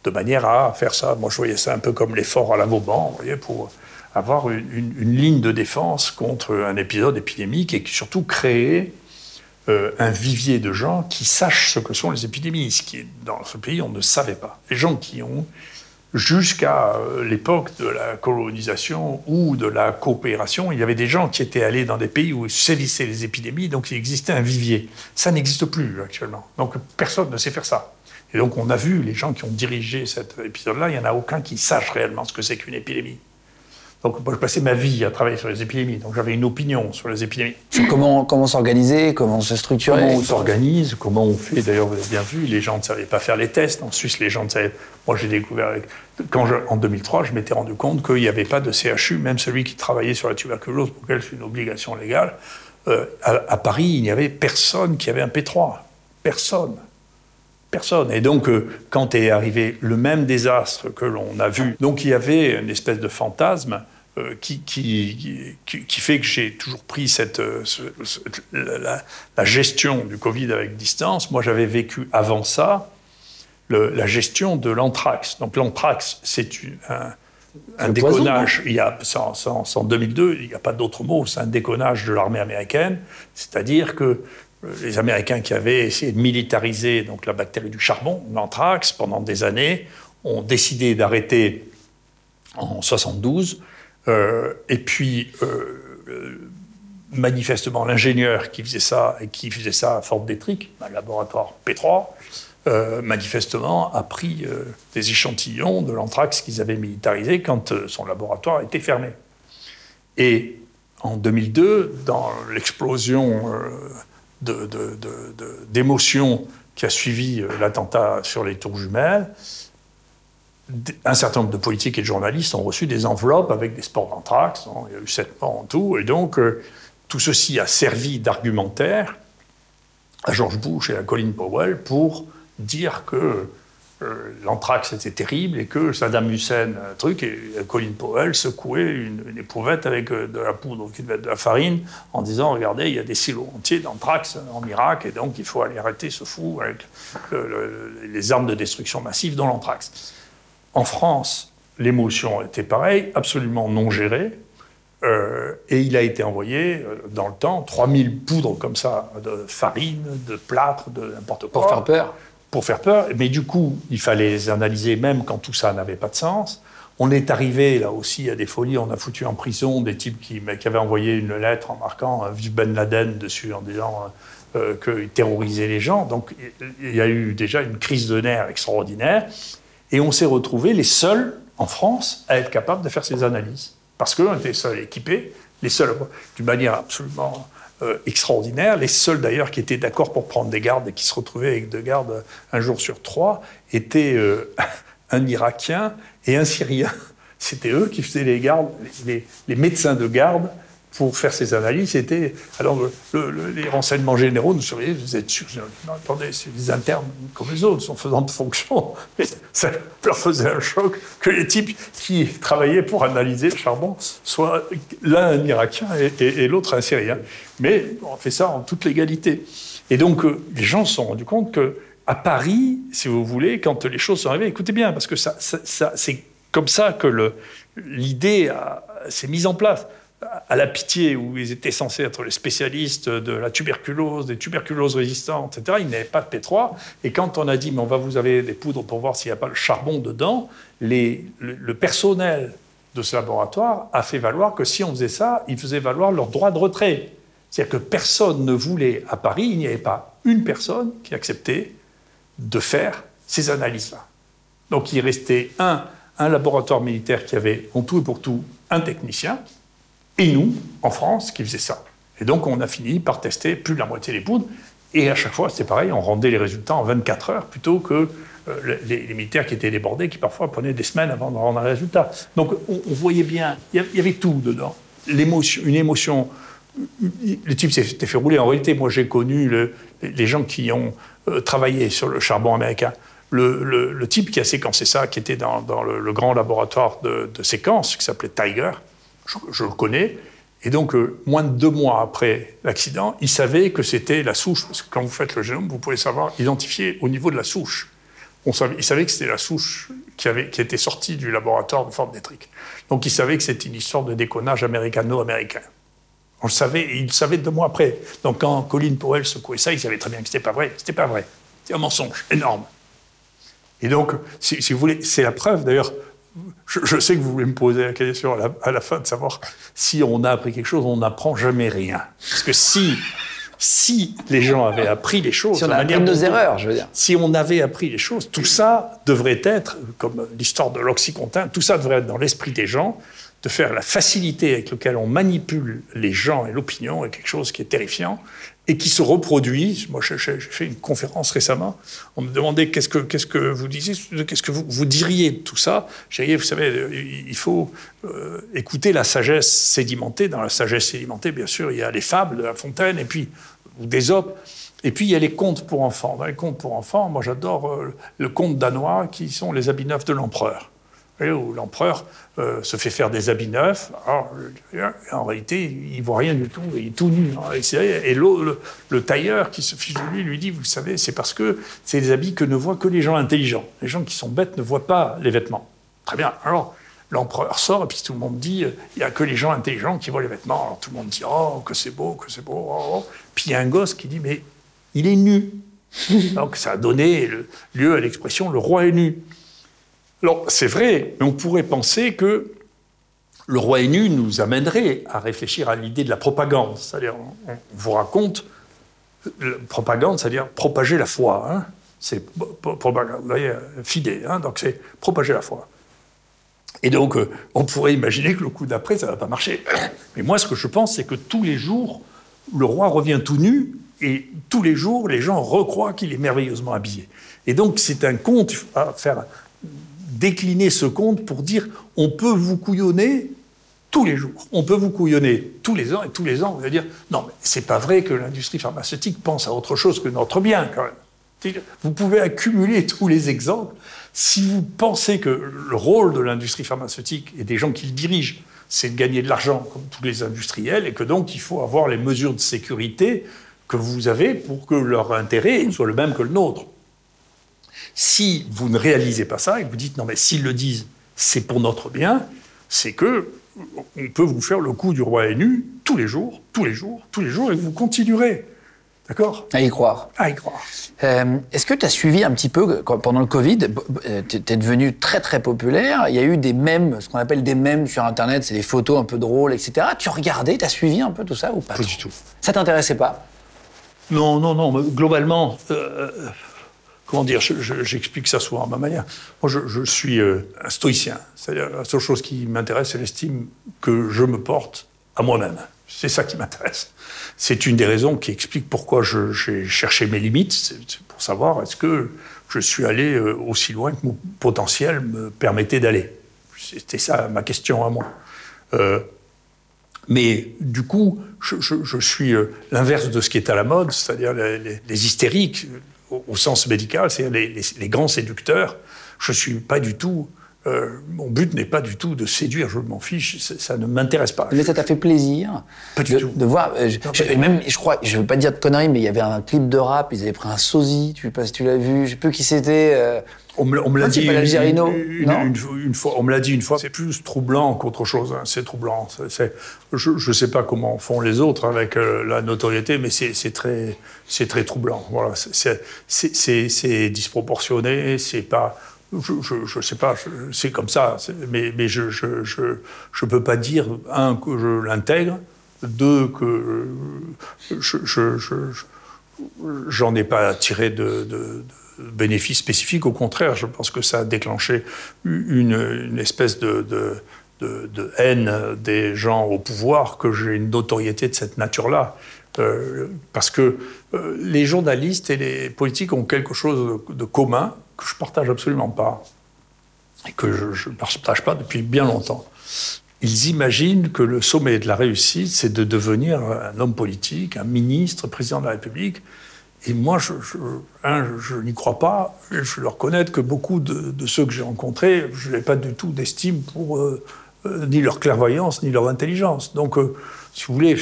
de manière à faire ça. Moi je voyais ça un peu comme l'effort à la Vauban, vous voyez, pour avoir une, ligne de défense contre un épisode épidémique et surtout créer euh, un vivier de gens qui sachent ce que sont les épidémies, ce qui dans ce pays on ne savait pas. Les gens qui ont jusqu'à euh, l'époque de la colonisation ou de la coopération, il y avait des gens qui étaient allés dans des pays où sévissaient les épidémies, donc il existait un vivier. Ça n'existe plus actuellement. Donc personne ne sait faire ça. Et donc on a vu les gens qui ont dirigé cet épisode-là, il n'y en a aucun qui sache réellement ce que c'est qu'une épidémie. Donc moi, je passais ma vie à travailler sur les épidémies, donc j'avais une opinion sur les épidémies. Sur comment, comment s'organiser, comment se structurer Comment on s'organise, comment on fait? D'ailleurs, vous avez bien vu, les gens ne savaient pas faire les tests. En Suisse, les gens ne savaient... Moi, j'ai découvert... Quand en 2003, je m'étais rendu compte qu'il n'y avait pas de CHU, même celui qui travaillait sur la tuberculose, pour lequel c'est une obligation légale. Euh, à, Paris, il n'y avait personne qui avait un P3. Personne. Personne. Et donc, euh, quand est arrivé le même désastre que l'on a vu, donc il y avait une espèce de fantasme euh, qui, qui, qui, fait que j'ai toujours pris cette, euh, la, gestion du Covid avec distance. Moi, j'avais vécu avant ça la gestion de l'anthrax. Donc l'anthrax, c'est un, un déconnage. il y a, en 2002, il n'y a pas d'autre mot, c'est un déconnage de l'armée américaine. C'est-à-dire que euh, les Américains qui avaient essayé de militariser donc, la bactérie du charbon, l'anthrax, pendant des années, ont décidé d'arrêter en 72 euh, et puis, euh, euh, manifestement, l'ingénieur qui faisait ça, et qui faisait ça à Fort Detrick, un laboratoire P3, manifestement a pris des échantillons de l'anthrax qu'ils avaient militarisé quand son laboratoire était fermé. Et en 2002, dans l'explosion d'émotions qui a suivi l'attentat sur les tours jumelles, un certain nombre de politiques et de journalistes ont reçu des enveloppes avec des sports d'anthrax. Il y a eu sept morts en tout. Et donc, euh, tout ceci a servi d'argumentaire à George Bush et à Colin Powell pour dire que euh, l'anthrax était terrible et que Saddam Hussein, un truc, et Colin Powell secouait une, éprouvette avec euh, de la poudre qui devait être de la farine en disant Regardez, il y a des silos entiers d'anthrax en Irak et donc il faut aller arrêter ce fou avec les armes de destruction massive dans l'anthrax. En France, l'émotion était pareille, absolument non gérée. Euh, et il a été envoyé euh, dans le temps 3000 poudres comme ça de farine, de plâtre, de n'importe quoi. Pour faire peur Pour faire peur. Mais du coup, il fallait les analyser même quand tout ça n'avait pas de sens. On est arrivé là aussi à des folies. On a foutu en prison des types qui, qui avaient envoyé une lettre en marquant euh, Vive Ben Laden dessus en disant euh, qu'il terrorisait les gens. Donc il y a eu déjà une crise de nerfs extraordinaire. Et on s'est retrouvés les seuls en France à être capables de faire ces analyses parce qu'on était seuls équipés, les seuls, d'une manière absolument euh, extraordinaire. Les seuls d'ailleurs qui étaient d'accord pour prendre des gardes et qui se retrouvaient avec deux gardes un jour sur trois étaient euh, un Irakien et un Syrien. C'était eux qui faisaient les gardes, les médecins de garde pour faire ces analyses, c'était. Alors, les renseignements généraux nous surveillaient, vous êtes sûr Non, attendez, c'est des internes comme les autres, sont faisant de fonction. ça leur faisait un choc que les types qui travaillaient pour analyser le charbon soient l'un un Irakien et, l'autre un Syrien. Mais on fait ça en toute légalité. Et donc, euh, les gens se sont rendus compte que à Paris, si vous voulez, quand les choses sont arrivées, écoutez bien, parce que ça, c'est comme ça que l'idée s'est mise en place à la pitié, où ils étaient censés être les spécialistes de la tuberculose, des tuberculoses résistantes, etc., ils n'avaient pas de P3. Et quand on a dit, mais on va vous avez des poudres pour voir s'il n'y a pas le charbon dedans, le, personnel de ce laboratoire a fait valoir que si on faisait ça, ils faisaient valoir leur droit de retrait. C'est-à-dire que personne ne voulait, à Paris, il n'y avait pas une personne qui acceptait de faire ces analyses-là. Donc il restait un, un laboratoire militaire qui avait, en tout et pour tout, un technicien, et nous, en France, qui faisaient ça. Et donc, on a fini par tester plus de la moitié des poudres. Et à chaque fois, c'était pareil, on rendait les résultats en 24 heures plutôt que euh, les, militaires qui étaient débordés, qui parfois prenaient des semaines avant de rendre un résultat. Donc, on, voyait bien, il y avait tout dedans. Une émotion. Le type s'était fait rouler. En réalité, moi, j'ai connu les gens qui ont euh, travaillé sur le charbon américain. Le, type qui a séquencé ça, qui était dans, le, grand laboratoire de, de séquence, qui s'appelait Tiger, je, le connais. Et donc, euh, moins de deux mois après l'accident, il savait que c'était la souche. Parce que quand vous faites le génome, vous pouvez savoir identifier au niveau de la souche. On savait, il savait que c'était la souche qui, avait, qui était sortie du laboratoire de Fort Detrick. Donc, il savait que c'était une histoire de déconnage américano-américain. On le savait, et il le savait deux mois après. Donc, quand Colin Powell secouait ça, il savait très bien que c'était pas vrai. C'était pas vrai. C'était un mensonge énorme. Et donc, si vous voulez, c'est la preuve, d'ailleurs, je, sais que vous voulez me poser la question à la, fin de savoir si on a appris quelque chose, on n'apprend jamais rien. Parce que si, si les gens avaient appris les choses, si on a appris nos erreurs, je veux dire. Si on avait appris les choses, tout ça devrait être, comme l'histoire de l'Oxycontin, tout ça devrait être dans l'esprit des gens, de faire la facilité avec laquelle on manipule les gens et l'opinion est quelque chose qui est terrifiant et qui se reproduit. Moi, j'ai fait une conférence récemment. On me demandait qu'est-ce que, vous disiez, qu'est-ce que vous, diriez de tout ça. J'ai dit, vous savez, il faut euh, écouter la sagesse sédimentée. Dans la sagesse sédimentée, bien sûr, il y a les fables de La Fontaine et puis ou d'Ésope. Et puis il y a les contes pour enfants. Dans les contes pour enfants, moi j'adore euh, le conte danois qui sont les habits neufs de l'empereur où l'empereur euh, se fait faire des habits neufs. Euh, en réalité, il ne voit rien du tout, il est tout nu. Hein. et le, tailleur qui se fiche de lui lui dit, vous savez, c'est parce que c'est des habits que ne voient que les gens intelligents. Les gens qui sont bêtes ne voient pas les vêtements. Très bien. Alors, l'empereur sort, et puis tout le monde dit, il n'y a que les gens intelligents qui voient les vêtements. Alors tout le monde dit, oh, que c'est beau, que c'est beau. Oh, oh. Puis il y a un gosse qui dit, mais il est nu. Donc ça a donné lieu à l'expression, le roi est nu. Alors, c'est vrai, mais on pourrait penser que le roi nu nous amènerait à réfléchir à l'idée de la propagande. C'est-à-dire, on, vous raconte, la propagande, c'est-à-dire propager la foi. Hein. C'est propagande, voyez, fidé, hein, donc c'est propager la foi. Et donc, euh, on pourrait imaginer que le coup d'après, ça ne va pas marcher. Mais moi, ce que je pense, c'est que tous les jours, le roi revient tout nu, et tous les jours, les gens recroient qu'il est merveilleusement habillé. Et donc, c'est un conte à faire décliner ce compte pour dire on peut vous couillonner tous les jours. On peut vous couillonner tous les ans, et tous les ans, vous allez dire non, mais c'est pas vrai que l'industrie pharmaceutique pense à autre chose que notre bien, quand même. Vous pouvez accumuler tous les exemples. Si vous pensez que le rôle de l'industrie pharmaceutique et des gens qui le dirigent, c'est de gagner de l'argent comme tous les industriels, et que donc il faut avoir les mesures de sécurité que vous avez pour que leur intérêt soit le même que le nôtre. Si vous ne réalisez pas ça et que vous dites non mais s'ils le disent, c'est pour notre bien, c'est que on peut vous faire le coup du roi nu tous les jours, tous les jours, tous les jours, et vous continuerez. D'accord? À y croire. À y croire. Euh, est-ce que tu as suivi un petit peu, pendant le Covid, euh, tu es devenu très très populaire, il y a eu des mèmes, ce qu'on appelle des mèmes sur Internet, c'est des photos un peu drôles, etc. Tu regardais, tu as suivi un peu tout ça ou pas Pas du tout. Ça t'intéressait pas? Non, non, non, globalement, euh, comment dire, j'explique ça souvent à ma manière. Moi, je, suis un stoïcien. C'est-à-dire, la seule chose qui m'intéresse, c'est l'estime que je me porte à moi-même. C'est ça qui m'intéresse. C'est une des raisons qui explique pourquoi j'ai cherché mes limites, c'est pour savoir est-ce que je suis allé euh, aussi loin que mon potentiel me permettait d'aller? C'était ça ma question à moi. Euh, mais du coup, je, suis euh, l'inverse de ce qui est à la mode, c'est-à-dire les, hystériques au, sens médical, c'est-à-dire les, les, grands séducteurs. Je ne suis pas du tout euh, mon but n'est pas du tout de séduire, je m'en fiche, ça ne m'intéresse pas. Mais ça t'a fait plaisir pas du de, tout. de voir. Euh, je, même, je crois, je veux pas dire de conneries, mais il y avait un clip de rap, ils avaient pris un sosie, tu sais pas si tu l'as vu, je sais plus qui c'était. Euh, on me, l'a dit une, une, une, fois. On me l'a dit une fois. C'est plus troublant qu'autre chose. Hein, c'est troublant. je ne sais pas comment font les autres avec la notoriété, mais c'est très, c'est très troublant. Voilà, c'est disproportionné. C'est pas je ne sais pas, c'est comme ça, mais, mais je ne je, je, peux pas dire, un, que je l'intègre, deux, que je j'en ai pas tiré de, de, bénéfices spécifiques. Au contraire, je pense que ça a déclenché une, espèce de, haine des gens au pouvoir, que j'ai une notoriété de cette nature-là. Euh, parce que euh, les journalistes et les politiques ont quelque chose de commun, que je partage absolument pas et que je ne partage pas depuis bien longtemps. Ils imaginent que le sommet de la réussite, c'est de devenir un homme politique, un ministre, président de la République. Et moi, je, n'y crois pas. Je dois reconnaître que beaucoup de, ceux que j'ai rencontrés, je n'ai pas du tout d'estime pour euh, euh, ni leur clairvoyance, ni leur intelligence. Donc, euh, si vous voulez,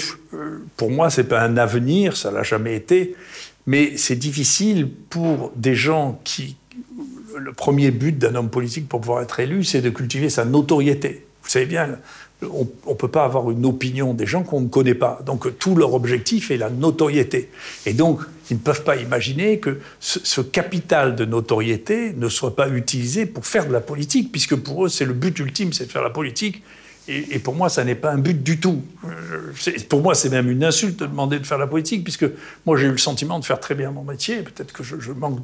pour moi, c'est pas un avenir, ça l'a jamais été. Mais c'est difficile pour des gens qui, le premier but d'un homme politique pour pouvoir être élu, c'est de cultiver sa notoriété. Vous savez bien, on ne peut pas avoir une opinion des gens qu'on ne connaît pas. Donc tout leur objectif est la notoriété. Et donc, ils ne peuvent pas imaginer que ce, capital de notoriété ne soit pas utilisé pour faire de la politique, puisque pour eux, c'est le but ultime, c'est de faire la politique. Et, pour moi, ça n'est pas un but du tout. Pour moi, c'est même une insulte de demander de faire la politique, puisque moi, j'ai eu le sentiment de faire très bien mon métier. Peut-être que je, manque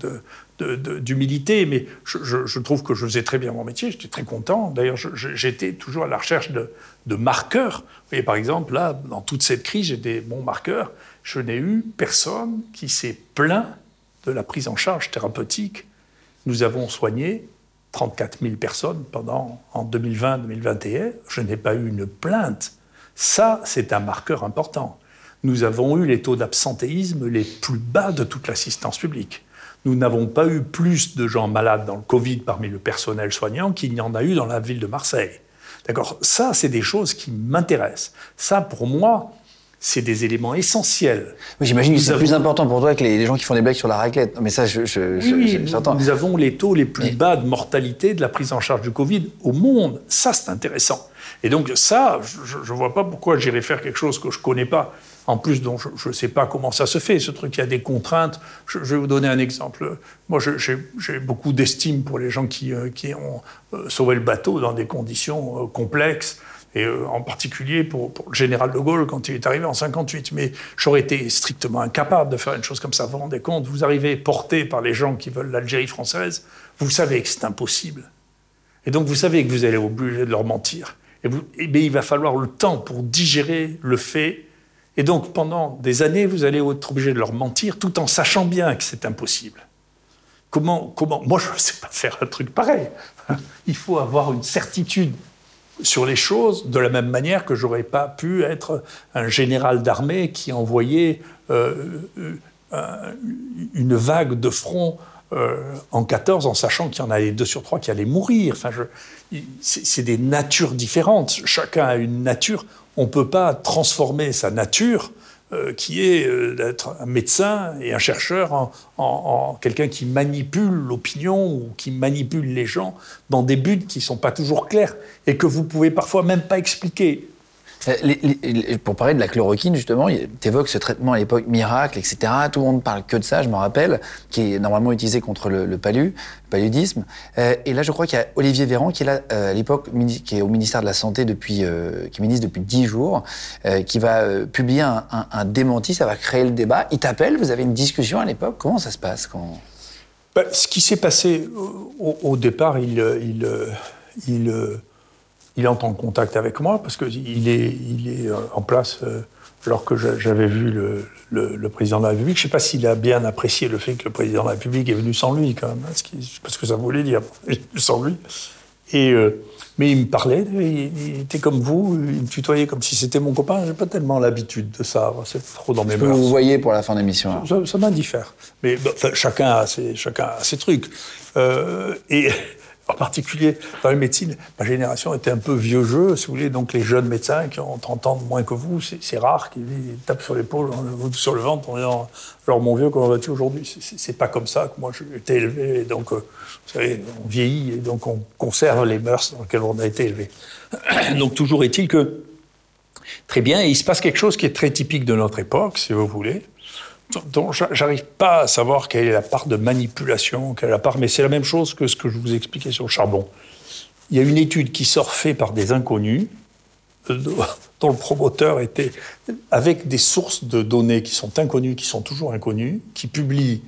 d'humilité, mais je, trouve que je faisais très bien mon métier. J'étais très content. D'ailleurs, j'étais toujours à la recherche de, marqueurs. Vous voyez, par exemple, là, dans toute cette crise, j'ai des bons marqueurs. Je n'ai eu personne qui s'est plaint de la prise en charge thérapeutique. Nous avons soigné 34 000 personnes pendant, en 2020-2021. Je n'ai pas eu une plainte. Ça, c'est un marqueur important. Nous avons eu les taux d'absentéisme les plus bas de toute l'assistance publique. Nous n'avons pas eu plus de gens malades dans le Covid parmi le personnel soignant qu'il n'y en a eu dans la ville de Marseille. D'accord? Ça, c'est des choses qui m'intéressent. Ça, pour moi, c'est des éléments essentiels. J'imagine que c'est plus important pour toi que les, gens qui font des blagues sur la raclette. Mais ça, je, oui, Nous avons les taux les plus bas de mortalité de la prise en charge du Covid au monde. Ça, c'est intéressant. Et donc ça, je ne vois pas pourquoi j'irais faire quelque chose que je ne connais pas. En plus, dont je ne sais pas comment ça se fait, ce truc, il y a des contraintes. Je, vais vous donner un exemple. Moi, j'ai beaucoup d'estime pour les gens qui, euh, qui ont euh, sauvé le bateau dans des conditions euh, complexes et euh, en particulier pour, le général de Gaulle quand il est arrivé en 58. Mais j'aurais été strictement incapable de faire une chose comme ça. Vous vous rendez compte Vous arrivez porté par les gens qui veulent l'Algérie française, vous savez que c'est impossible. Et donc vous savez que vous allez obligé de leur mentir. Et, et il va falloir le temps pour digérer le fait. Et donc pendant des années, vous allez être obligé de leur mentir tout en sachant bien que c'est impossible. Comment, comment Moi, je ne sais pas faire un truc pareil. Il faut avoir une certitude sur les choses de la même manière que j'aurais pas pu être un général d'armée qui envoyait euh, euh, une vague de front euh, en 14 en sachant qu'il y en avait deux sur trois qui allaient mourir. Enfin, c'est des natures différentes. Chacun a une nature. On ne peut pas transformer sa nature euh, qui est euh, d'être un médecin et un chercheur en, quelqu'un qui manipule l'opinion ou qui manipule les gens dans des buts qui ne sont pas toujours clairs et que vous pouvez parfois même pas expliquer. Euh, pour parler de la chloroquine, justement, tu évoques ce traitement à l'époque miracle, etc. Tout le monde parle que de ça, je me rappelle, qui est normalement utilisé contre le, palu, le paludisme. Euh, et là, je crois qu'il y a Olivier Véran, qui est là, euh, à l'époque, qui est au ministère de la Santé depuis, qui est ministre depuis 10 jours, qui va publier un, démenti, ça va créer le débat. Il t'appelle, vous avez une discussion à l'époque. Comment ça se passe quand... Bah, ce qui s'est passé au, départ, il, il, il il entre en contact avec moi parce qu'il est, il est euh, en place euh, alors que j'avais vu le, le, président de la République. Je ne sais pas s'il a bien apprécié le fait que le président de la République est venu sans lui, quand même, hein, parce que ça voulait dire sans lui. Et, euh, mais il me parlait, il, était comme vous, il me tutoyait comme si c'était mon copain. J'ai pas tellement l'habitude de ça, c'est trop dans mes mœurs. vous voyez pour la fin de l'émission Ça, ça m'indiffère. Mais chacun, a ses, chacun a ses trucs. et en particulier dans la médecine, ma génération était un peu vieux jeu, si vous voulez, donc les jeunes médecins qui ont 30 ans de moins que vous, c'est rare qu'ils tapent sur l'épaule, sur le ventre en disant Alors mon vieux, comment vas-tu aujourd'hui? C'est pas comme ça que moi j'ai été élevé, et donc, euh, vous savez, on vieillit et donc on conserve les mœurs dans lesquelles on a été élevé. donc toujours est-il que, très bien, il se passe quelque chose qui est très typique de notre époque, si vous voulez dont j'arrive pas à savoir quelle est la part de manipulation, quelle est la part, mais c'est la même chose que ce que je vous expliquais sur le charbon. Il y a une étude qui sort faite par des inconnus, euh, dont le promoteur était avec des sources de données qui sont inconnues, qui sont toujours inconnues, qui publie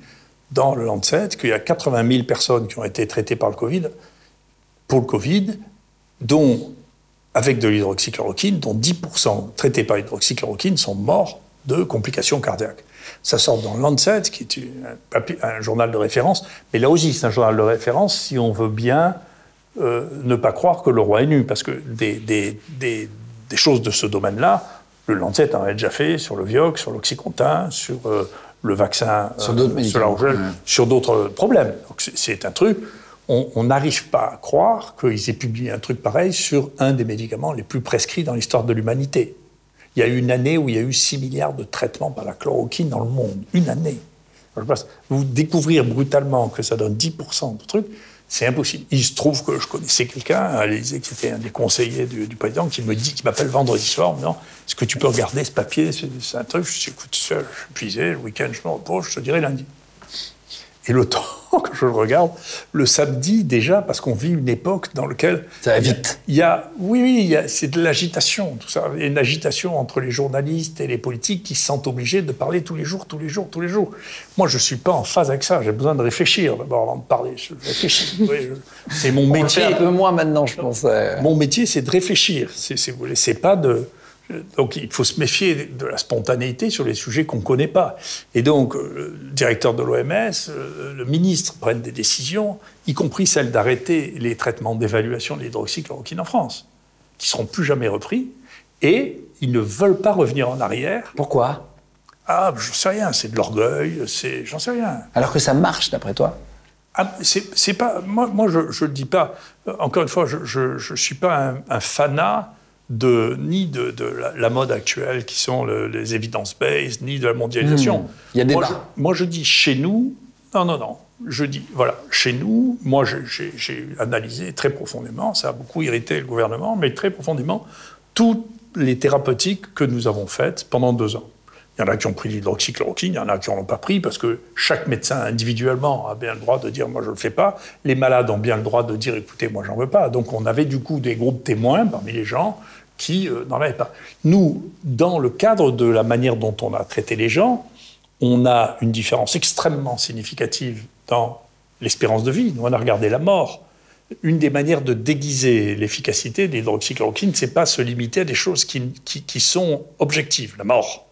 dans le Lancet qu'il y a 80 000 personnes qui ont été traitées par le Covid, pour le Covid, dont avec de l'hydroxychloroquine, dont 10% traités par l'hydroxychloroquine sont morts de complications cardiaques. Ça sort dans Lancet, qui est un, journal de référence, mais là aussi c'est un journal de référence si on veut bien euh, ne pas croire que le roi est nu, parce que des, des, des, des choses de ce domaine-là, le Lancet en a déjà fait sur le Vioxx, sur l'Oxycontin, sur euh, le vaccin, sur d'autres euh, sur d'autres problèmes. C'est un truc, on n'arrive pas à croire qu'ils aient publié un truc pareil sur un des médicaments les plus prescrits dans l'histoire de l'humanité. Il y a eu une année où il y a eu 6 milliards de traitements par la chloroquine dans le monde. Une année. Vous découvrir brutalement que ça donne 10% de trucs, c'est impossible. Il se trouve que je connaissais quelqu'un qui était un des conseillers du, président qui me dit, qui m'appelle vendredi soir, non, est-ce que tu peux regarder ce papier? C'est un truc. Je dis, écoute, je suis épuisé, le week-end je me repose, je te dirai lundi. Et le temps que je le regarde, le samedi déjà, parce qu'on vit une époque dans laquelle... Ça va vite. Il y a, oui, oui, c'est de l'agitation, tout ça. Il y a une agitation entre les journalistes et les politiques qui se sentent obligés de parler tous les jours, tous les jours, tous les jours. Moi, je ne suis pas en phase avec ça. J'ai besoin de réfléchir d'abord avant de parler. Je réfléchis. c'est mon métier. un peu moins maintenant, je pense. Mon métier, c'est de réfléchir. C'est pas de donc il faut se méfier de la spontanéité sur les sujets qu'on ne connaît pas. Et donc euh, le directeur de l'OMS, euh, le ministre prennent des décisions, y compris celle d'arrêter les traitements d'évaluation de l'hydroxychloroquine en France, qui seront plus jamais repris, et ils ne veulent pas revenir en arrière. Pourquoi? Ah, j'en sais rien, c'est de l'orgueil, c'est, j'en sais rien. Alors que ça marche d'après toi? Ah, c'est, pas, moi, moi je ne le dis pas. Encore une fois, je ne suis pas un, un fanat de, ni de, la, mode actuelle qui sont les evidence-based, ni de la mondialisation. Hmm. Il y a des moi, je, moi, je dis chez nous, non, non, non. Je dis, voilà, chez nous, moi, j'ai analysé très profondément, ça a beaucoup irrité le gouvernement, mais très profondément, toutes les thérapeutiques que nous avons faites pendant deux ans. Il y en a qui ont pris l'hydroxychloroquine, il y en a qui n'en ont pas pris parce que chaque médecin individuellement a bien le droit de dire moi je ne le fais pas. Les malades ont bien le droit de dire écoutez moi j'en veux pas. Donc on avait du coup des groupes témoins parmi les gens qui euh, n'en avaient pas. Nous, dans le cadre de la manière dont on a traité les gens, on a une différence extrêmement significative dans l'espérance de vie. Nous, on a regardé la mort. Une des manières de déguiser l'efficacité de l'hydroxychloroquine, c'est pas se limiter à des choses qui, qui, sont objectives, la mort.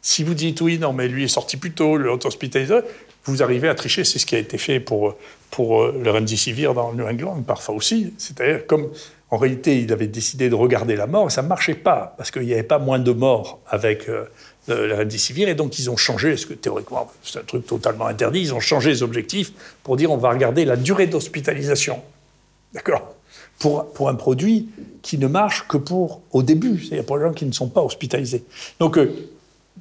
Si vous dites oui, non, mais lui est sorti plus tôt, le hospitalisé, vous arrivez à tricher. C'est ce qui a été fait pour, pour euh, le Remdesivir dans le New England, parfois aussi. C'est-à-dire, comme en réalité, il avait décidé de regarder la mort, et ça ne marchait pas, parce qu'il n'y avait pas moins de morts avec euh, la Remdesivir, et donc ils ont changé, parce que théoriquement, c'est un truc totalement interdit, ils ont changé les objectifs pour dire on va regarder la durée d'hospitalisation. D'accord? Pour, pour un produit qui ne marche que pour au début, c'est-à-dire pour les gens qui ne sont pas hospitalisés. Donc, euh,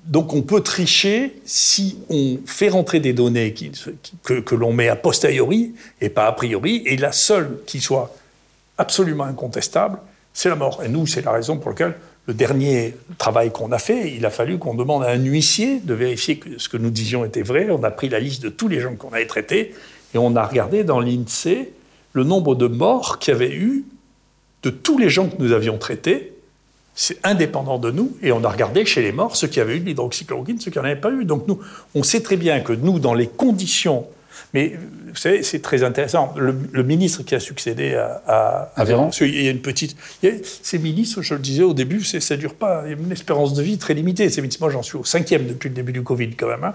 donc on peut tricher si on fait rentrer des données que, l'on met a posteriori et pas a priori, et la seule qui soit absolument incontestable, c'est la mort. Et nous, c'est la raison pour laquelle le dernier travail qu'on a fait, il a fallu qu'on demande à un huissier de vérifier que ce que nous disions était vrai. On a pris la liste de tous les gens qu'on avait traités et on a regardé dans l'INSEE le nombre de morts qu'il y avait eu de tous les gens que nous avions traités c'est indépendant de nous, et on a regardé chez les morts ceux qui avaient eu de l'hydroxychloroquine, ceux qui n'en avaient pas eu. Donc nous, on sait très bien que nous, dans les conditions, mais vous savez, c'est très intéressant. Le, ministre qui a succédé à, à, il y a une petite, ces ministres, je le disais au début, ça ne dure pas, il y a une espérance de vie très limitée. Moi, j'en suis au cinquième depuis le début du Covid quand même, hein.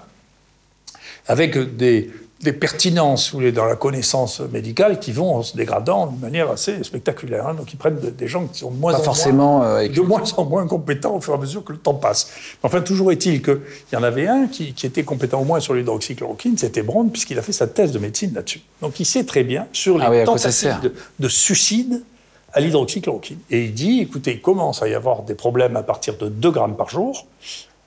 avec des des pertinences dans la connaissance médicale qui vont en se dégradant de manière assez spectaculaire. Hein. Donc ils prennent des gens qui sont de moins, en, forcément, moins, euh, de moins en moins compétents au fur et à mesure que le temps passe. Enfin, toujours est-il qu'il y en avait un qui, était compétent au moins sur l'hydroxychloroquine, c'était Brown, puisqu'il a fait sa thèse de médecine là-dessus. Donc il sait très bien sur les ah tentatives de, de suicide à l'hydroxychloroquine. Et il dit, écoutez, il commence à y avoir des problèmes à partir de 2 grammes par jour.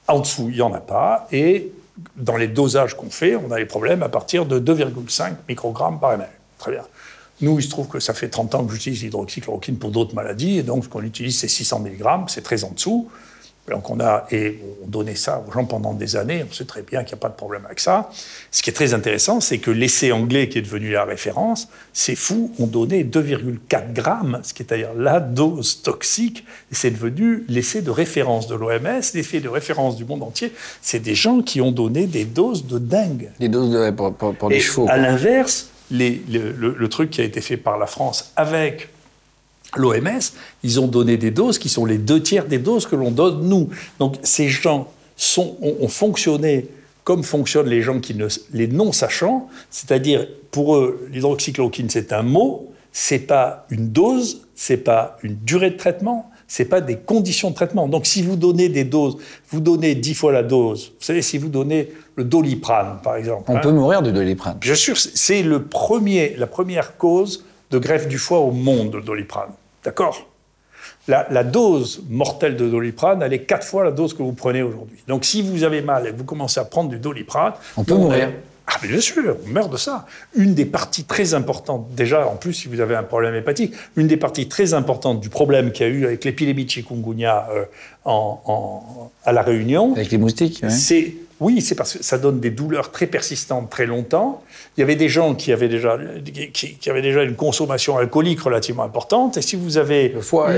En dessous, il n'y en a pas. Et dans les dosages qu'on fait, on a les problèmes à partir de 2,5 microgrammes par ml. Très bien. Nous, il se trouve que ça fait 30 ans que j'utilise l'hydroxychloroquine pour d'autres maladies, et donc ce qu'on utilise, c'est 600 mg, c'est très en dessous. Donc on a et on donnait ça aux gens pendant des années. On sait très bien qu'il n'y a pas de problème avec ça. Ce qui est très intéressant, c'est que l'essai anglais qui est devenu la référence, c'est fou, on donnait 2,4 grammes, ce qui est d'ailleurs la dose toxique. Et c'est devenu l'essai de référence de l'OMS, l'essai de référence du monde entier. C'est des gens qui ont donné des doses de dingue. Des doses de, pour, pour, chevaux. À l'inverse, le, le truc qui a été fait par la France avec l'OMS, ils ont donné des doses qui sont les deux tiers des doses que l'on donne nous. Donc ces gens sont, ont, fonctionné comme fonctionnent les gens qui ne, les non sachants, c'est-à-dire pour eux l'hydroxychloroquine c'est un mot, c'est pas une dose, c'est pas une durée de traitement, c'est pas des conditions de traitement. Donc si vous donnez des doses, vous donnez dix fois la dose. Vous savez si vous donnez le doliprane par exemple. On peut mourir du doliprane. Bien sûr, c'est le premier, la première cause de greffe du foie au monde, le doliprane. D'accord la, dose mortelle de doliprane, elle est quatre fois la dose que vous prenez aujourd'hui. Donc si vous avez mal et que vous commencez à prendre du doliprane... On peut mourir. Ah bien sûr, on meurt de ça. Une des parties très importantes, déjà en plus si vous avez un problème hépatique, une des parties très importantes du problème qu'il y a eu avec l'épidémie de chikungunya euh, à La Réunion... Avec les moustiques, C'est oui, c'est parce que ça donne des douleurs très persistantes très longtemps. Il y avait des gens qui avaient déjà, qui, avaient déjà une consommation alcoolique relativement importante. Et si vous avez le foie,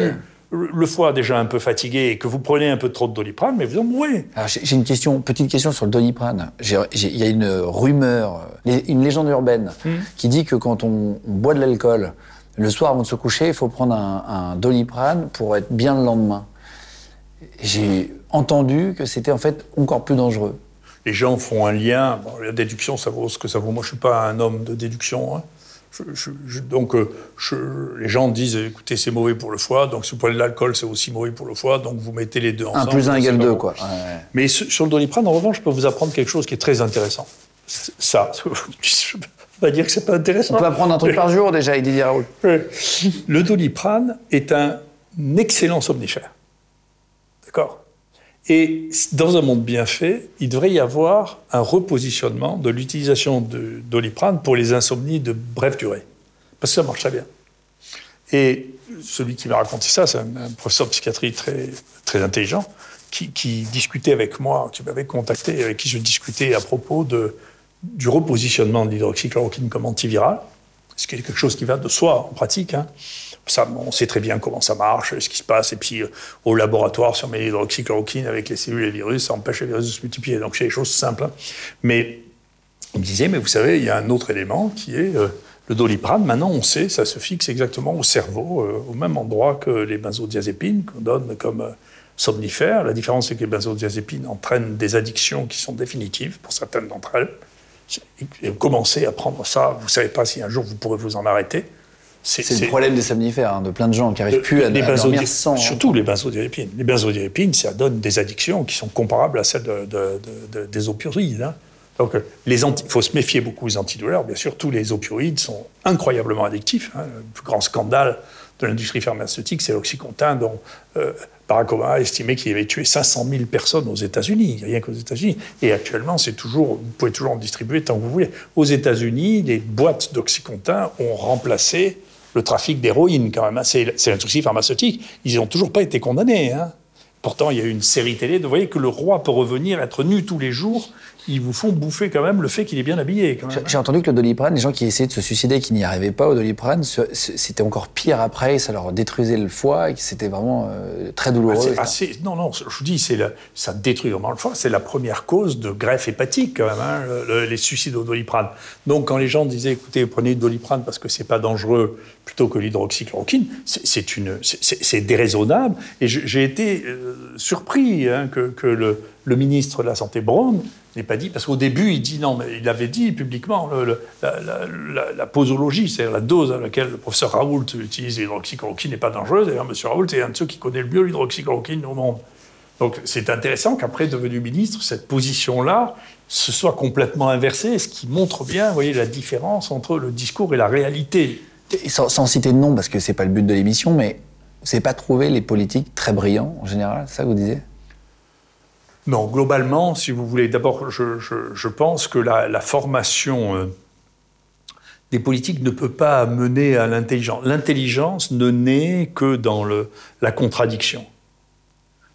le foie déjà un peu fatigué et que vous prenez un peu trop de doliprane, mais vous en mourrez. J'ai une question, petite question sur le doliprane. Il y a une rumeur, une légende urbaine hmm. qui dit que quand on, boit de l'alcool, le soir avant de se coucher, il faut prendre un, un doliprane pour être bien le lendemain. J'ai entendu que c'était en fait encore plus dangereux les gens font un lien. la déduction, ça vaut ce que ça vaut. Moi, je ne suis pas un homme de déduction. Hein. Donc, euh, les gens disent écoutez, c'est mauvais pour le foie, donc si vous prenez de l'alcool, c'est aussi mauvais pour le foie, donc vous mettez les deux ensemble. Un plus un égale deux, quoi. Mais sur le doliprane, en revanche, je peux vous apprendre quelque chose qui est très intéressant. Ça, je ne pas dire que c'est pas intéressant. On peut apprendre un truc par jour déjà, il dit Raoul. Le doliprane est un excellent somnifère. D'accord? Et dans un monde bien fait, il devrait y avoir un repositionnement de l'utilisation de doliprane pour les insomnies de brève durée. Parce que ça marche très bien. Et celui qui m'a raconté ça, c'est un, professeur de psychiatrie très, très intelligent, qui, discutait avec moi, qui m'avait contacté, avec qui je discutais à propos de, du repositionnement de l'hydroxychloroquine comme antiviral, ce qui est quelque chose qui va de soi en pratique. Hein on sait très bien comment ça marche, ce qui se passe. Et puis, euh, au laboratoire, si on met l'hydroxychloroquine avec les cellules et les virus, ça empêche les virus de se multiplier. Donc, c'est des choses simples. Hein. Mais il me disait, mais vous savez, il y a un autre élément qui est euh, le doliprane. Maintenant, on sait, ça se fixe exactement au cerveau, euh, au même endroit que les benzodiazépines qu'on donne comme somnifères. La différence, c'est que les benzodiazépines entraînent des addictions qui sont définitives pour certaines d'entre elles. Et vous commencez à prendre ça, vous ne savez pas si un jour vous pourrez vous en arrêter. C'est le problème des somnifères, hein, de plein de gens qui n'arrivent plus à, les dormir sans... Surtout les benzodiazépines. Les benzodiazépines, ça donne des addictions qui sont comparables à celles des opioïdes. Hein. Donc, il faut se méfier beaucoup des antidouleurs. Bien sûr, tous les opioïdes sont incroyablement addictifs. Hein. Le plus grand scandale de l'industrie pharmaceutique, c'est l'oxycontin, dont euh, Barack a estimé qu'il avait tué 500 000 personnes aux États-Unis, rien qu'aux États-Unis. Et actuellement, c'est toujours, vous pouvez toujours en distribuer tant que vous voulez. Aux États-Unis, les boîtes d'Oxycontin ont remplacé le trafic d'héroïne, quand même. Hein. C'est l'industrie pharmaceutique. Ils n'ont toujours pas été condamnés. Hein. Pourtant, il y a eu une série télé. Vous voyez que le roi peut revenir, être nu tous les jours ils vous font bouffer quand même le fait qu'il est bien habillé. J'ai entendu que le doliprane, les gens qui essayaient de se suicider, qui n'y arrivaient pas au doliprane, c'était encore pire après, ça leur détruisait le foie, c'était vraiment euh, très douloureux. Ah, assez, non, non, je vous dis, la, ça détruit vraiment le foie. C'est la première cause de greffe hépatique quand même, hein, les suicides au doliprane. Donc quand les gens disaient, écoutez, prenez le doliprane parce que c'est pas dangereux, plutôt que l'hydroxychloroquine, c'est déraisonnable. Et j'ai été euh, surpris hein, que, le, le ministre de la Santé Brown n'est pas dit, parce qu'au début, il dit non, mais il avait dit publiquement la, posologie, c'est-à-dire la dose à laquelle le professeur Raoult utilise l'hydroxychloroquine n'est pas dangereuse. D'ailleurs, M. Raoult est un de ceux qui connaît le mieux l'hydroxychloroquine au monde. Donc c'est intéressant qu'après devenu ministre, cette position-là se soit complètement inversée, ce qui montre bien, vous voyez, la différence entre le discours et la réalité. Sans, citer de nom, parce que c'est pas le but de l'émission, mais vous pas trouvé les politiques très brillants en général, ça que vous disiez? Non, globalement, si vous voulez, d'abord, je, pense que la, formation euh, des politiques ne peut pas mener à l'intelligence. L'intelligence ne naît que dans la contradiction.